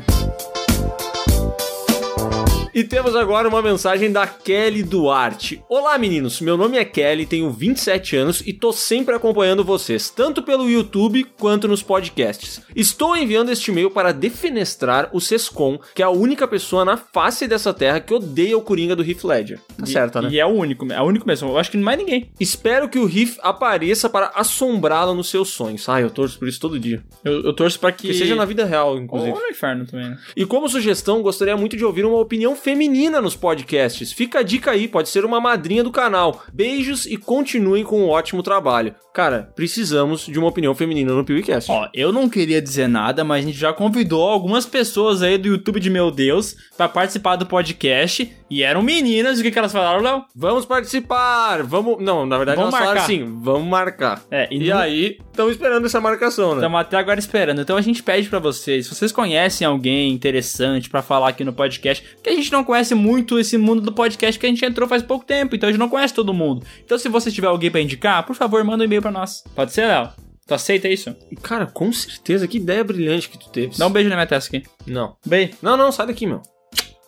E temos agora uma mensagem da Kelly Duarte. Olá, meninos. Meu nome é Kelly, tenho 27 anos e tô sempre acompanhando vocês, tanto pelo YouTube quanto nos podcasts. Estou enviando este e-mail para defenestrar o Sescom, que é a única pessoa na face dessa terra que odeia o Coringa do Heath Ledger. Tá E- certo, né? E é o único, é o único mesmo. Eu acho que mais ninguém. Espero que o Heath apareça para assombrá-lo nos seus sonhos. Ai, eu torço por isso todo dia. Eu, eu torço pra que... Que seja na vida real, inclusive. Ou no inferno também, né? E como sugestão, gostaria muito de ouvir uma opinião feminina nos podcasts. Fica a dica aí, pode ser uma madrinha do canal. Beijos e continuem com um ótimo trabalho. Cara, precisamos de uma opinião feminina no PewCast. Ó, eu não queria dizer nada, mas a gente já convidou algumas pessoas aí do YouTube de Meu Deus pra participar do podcast. E eram meninas. E o que, que elas falaram, Léo? Vamos participar! Vamos. Não, na verdade, Vamos falaram marcar. assim: vamos marcar. É, E, não- aí, estamos esperando essa marcação, né? Estamos até agora esperando. Então a gente pede pra vocês, se vocês conhecem alguém interessante pra falar aqui no podcast, porque a gente não conhece muito esse mundo do podcast, porque a gente entrou faz pouco tempo, então a gente não conhece todo mundo. Então se você tiver alguém pra indicar, por favor, manda um e-mail pra nós. Pode ser, Léo? Tu aceita isso? Cara, com certeza, que ideia brilhante que tu teve. Dá um beijo na minha testa aqui. Não. Beijo. Não, não, sai daqui, meu.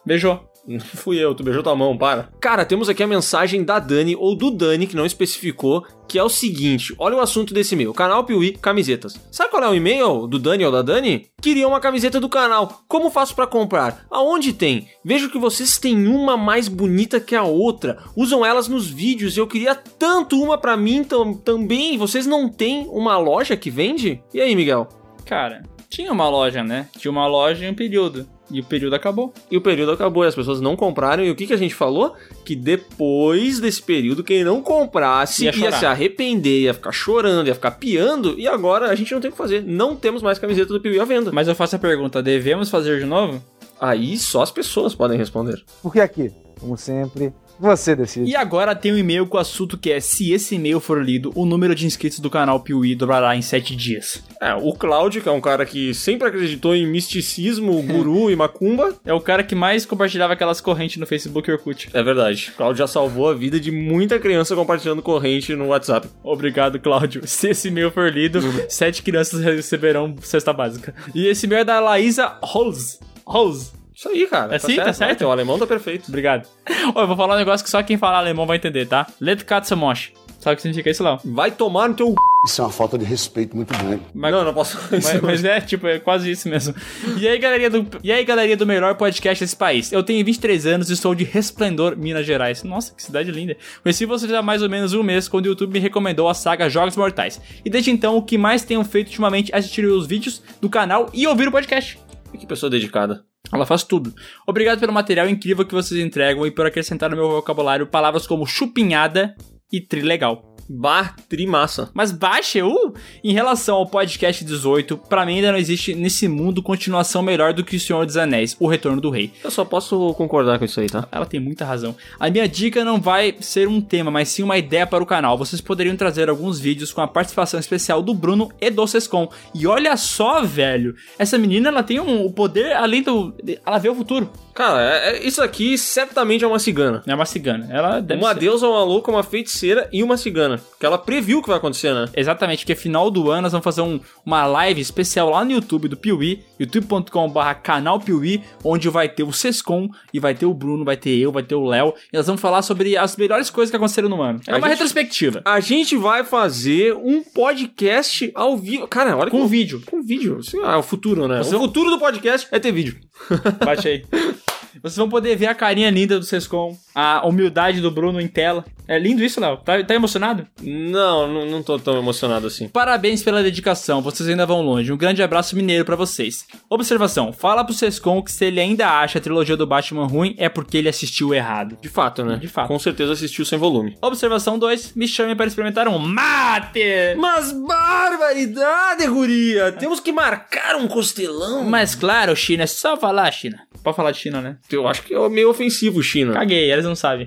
Beijou. Fui eu, tu beijou tua mão, para. Cara, temos aqui a mensagem da Dani, ou do Dani, que não especificou, que é o seguinte: olha o assunto desse e-mail. Canal Piuí, camisetas. Sabe qual é o e-mail do Dani ou da Dani? Queria uma camiseta do canal. Como faço pra comprar? Aonde tem? Vejo que vocês têm uma mais bonita que a outra. Usam elas nos vídeos e eu queria tanto uma pra mim tam- também. Vocês não têm uma loja que vende? E aí, Miguel? Cara, tinha uma loja, né? Tinha uma loja em um período. E o período acabou. E o período acabou e as pessoas não compraram. E o que, que a gente falou? Que depois desse período, quem não comprasse Ia ia, se arrepender, ia ficar chorando, ia ficar piando. E agora a gente não tem o que fazer. Não temos mais camiseta do Piuí à venda. Mas eu faço a pergunta: devemos fazer de novo? Aí só as pessoas podem responder. Porque aqui, como sempre, você decide. E agora tem um e-mail com o assunto que é: se esse e-mail for lido, o número de inscritos do canal Piuí dobrará em 7 dias. É, o Cláudio, que é um cara que sempre acreditou em misticismo, guru e macumba. É o cara que mais compartilhava aquelas correntes no Facebook e Orkut. É verdade. O Cláudio já salvou a vida de muita criança compartilhando corrente no WhatsApp. Obrigado, Cláudio. Se esse e-mail for lido, sete crianças receberão cesta básica. E esse e-mail é da Laísa Rose. Rose. Isso aí, cara. É sim, tá certo? O alemão tá perfeito. Obrigado. Ó, eu vou falar um negócio que só quem falar alemão vai entender, tá? Let Katsamosh. Sabe o que significa isso, Léo? Vai tomar no teu. Isso é uma falta de respeito muito grande. Mas- Não, não posso. Mas, mas é, tipo, é quase isso mesmo. E aí, galerinha do, e aí, galerinha do melhor podcast desse país? Eu tenho 23 anos e sou de Resplendor, Minas Gerais. Nossa, que cidade linda. Conheci vocês há mais ou menos um mês, quando o YouTube me recomendou a saga Jogos Mortais. E desde então, o que mais tenho feito ultimamente é assistir os vídeos do canal e ouvir o podcast. Que pessoa dedicada. Ela faz tudo. Obrigado pelo material incrível que vocês entregam e por acrescentar no meu vocabulário palavras como chupinhada e trilegal. Bar trimassa. Mas baixa, uh, em relação ao podcast 18, pra mim ainda não existe nesse mundo continuação melhor do que O Senhor dos Anéis, O Retorno do Rei. Eu só posso concordar com isso aí, tá? Ela tem muita razão. A minha dica não vai ser um tema, mas sim uma ideia para o canal. Vocês poderiam trazer alguns vídeos com a participação especial do Bruno e do Sescom. E olha só, velho, essa menina ela tem um, o poder além do. Ela vê o futuro. Cara, é- é- isso aqui certamente é uma cigana. É uma cigana. Ela deve uma ser. deusa, uma louca, uma feiticeira e uma cigana. Que ela previu o que vai acontecer, né? Exatamente, porque final do ano nós vamos fazer um- uma live especial lá no YouTube do Piuí, youtube.com.br canal Piuí, onde vai ter o Sescom e vai ter o Bruno, vai ter eu, vai ter o Léo, e nós vamos falar sobre as melhores coisas que aconteceram no ano. É A uma gente- retrospectiva. A gente vai fazer um podcast ao vivo. Cara, olha Com que- vídeo. Com vídeo. Isso é o futuro, né? Você- O futuro do podcast é ter vídeo. Bate aí. Vocês vão poder ver a carinha linda do Sescom, a humildade do Bruno em tela. É lindo isso, Léo? Tá, tá emocionado? Não, não, não tô tão emocionado assim. Parabéns pela dedicação, vocês ainda vão longe. Um grande abraço mineiro pra vocês. Observação: fala pro Sescom que se ele ainda acha a trilogia do Batman ruim, é porque ele assistiu errado. De fato, né? De fato. Com certeza assistiu sem volume. Observação 2: me chame para experimentar um mate! Mas barbaridade, guria! Temos que marcar um costelão. Mas claro, China, é só falar, China. Pode falar de China, né? Eu acho que é meio ofensivo, China. Caguei, eles não sabem.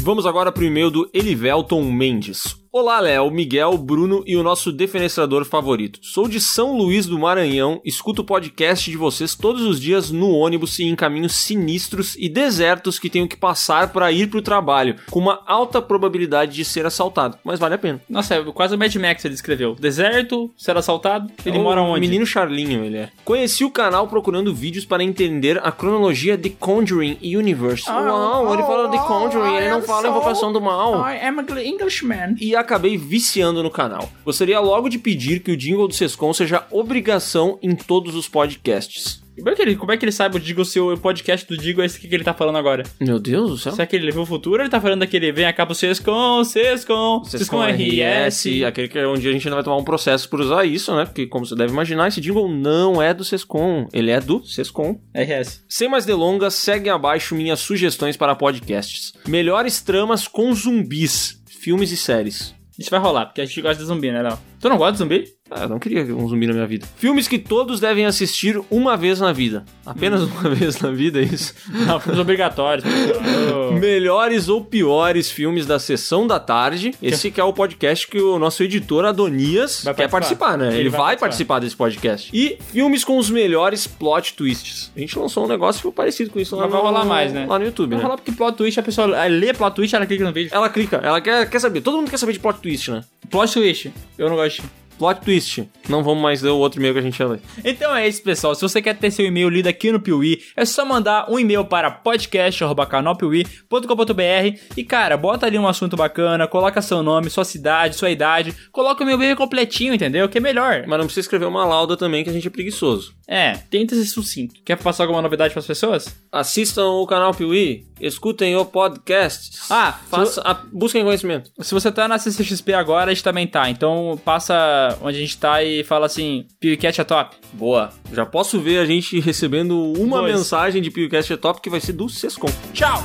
Vamos agora pro e-mail do Elivelton Mendes. Olá, Léo, Miguel, Bruno e o nosso defenestrador favorito. Sou de São Luís do Maranhão, escuto o podcast de vocês todos os dias no ônibus e em caminhos sinistros e desertos que tenho que passar para ir pro trabalho, com uma alta probabilidade de ser assaltado, mas vale a pena. Nossa, é quase o Mad Max ele escreveu. Deserto, ser assaltado, ele O mora onde? Menino Charlinho, ele é. Conheci o canal procurando vídeos para entender a cronologia The Conjuring Universe. Uau, ele fala The Conjuring, ele não fala Invocação do Mal. I am an Englishman. e acabei viciando no canal. Gostaria logo de pedir que o jingle do Sescom seja obrigação em todos os podcasts. Como é, que ele, como é que ele sabe o Digo se o podcast do Digo é esse que ele tá falando agora? Meu Deus do céu. Será que ele levou o futuro ou ele tá falando daquele vem cá pro Sescom, Sescom, Sescom RS, aquele que é onde a gente ainda vai tomar um processo por usar isso, né? Porque, como você deve imaginar, esse jingle não é do Sescom, ele é do Sescom. RS. Sem mais delongas, seguem abaixo minhas sugestões para podcasts. Melhores tramas com zumbis, filmes e séries. Isso vai rolar, porque a gente gosta de zumbi, né, Léo? Tu não gosta de zumbi? Ah, eu não queria um zumbi na minha vida. Filmes que todos devem assistir uma vez na vida. Apenas uma vez na vida, é isso? Não, filmes obrigatórios. Melhores ou piores filmes da sessão da tarde. Esse que é o podcast que o nosso editor Adonias Vai quer participar. participar, né? Ele, Ele vai, vai participar. desse podcast. E filmes com os melhores plot twists. A gente lançou um negócio parecido com isso lá Mas vai no, rolar mais, né? lá no YouTube, Vai né? rolar porque plot twist, a pessoa lê plot twist, ela clica no vídeo. Ela clica, ela quer, quer saber. Todo mundo quer saber de plot twist, né? Plot twist, eu não gosto. Plot twist. Não vamos mais ler o outro e-mail que a gente ia ler. Então é isso, pessoal. Se você quer ter seu e-mail lido aqui no Piuí, é só mandar um e-mail para podcast.canalpiuí.com.br e, cara, bota ali um assunto bacana, coloca seu nome, sua cidade, sua idade, coloca o meu e-mail completinho, entendeu? Que é melhor. Mas não precisa escrever uma lauda também, que a gente é preguiçoso. É, tenta ser sucinto. Quer passar alguma novidade para as pessoas? Assistam o canal Piuí, escutem o podcast. Ah, Faça, a- busquem conhecimento. Se você tá na CCXP agora, a gente também tá. Então passa onde a gente tá e fala assim: PewCat é top. Boa. Já posso ver a gente recebendo uma Dois. mensagem de PewCast é top que vai ser do Sescom. Tchau!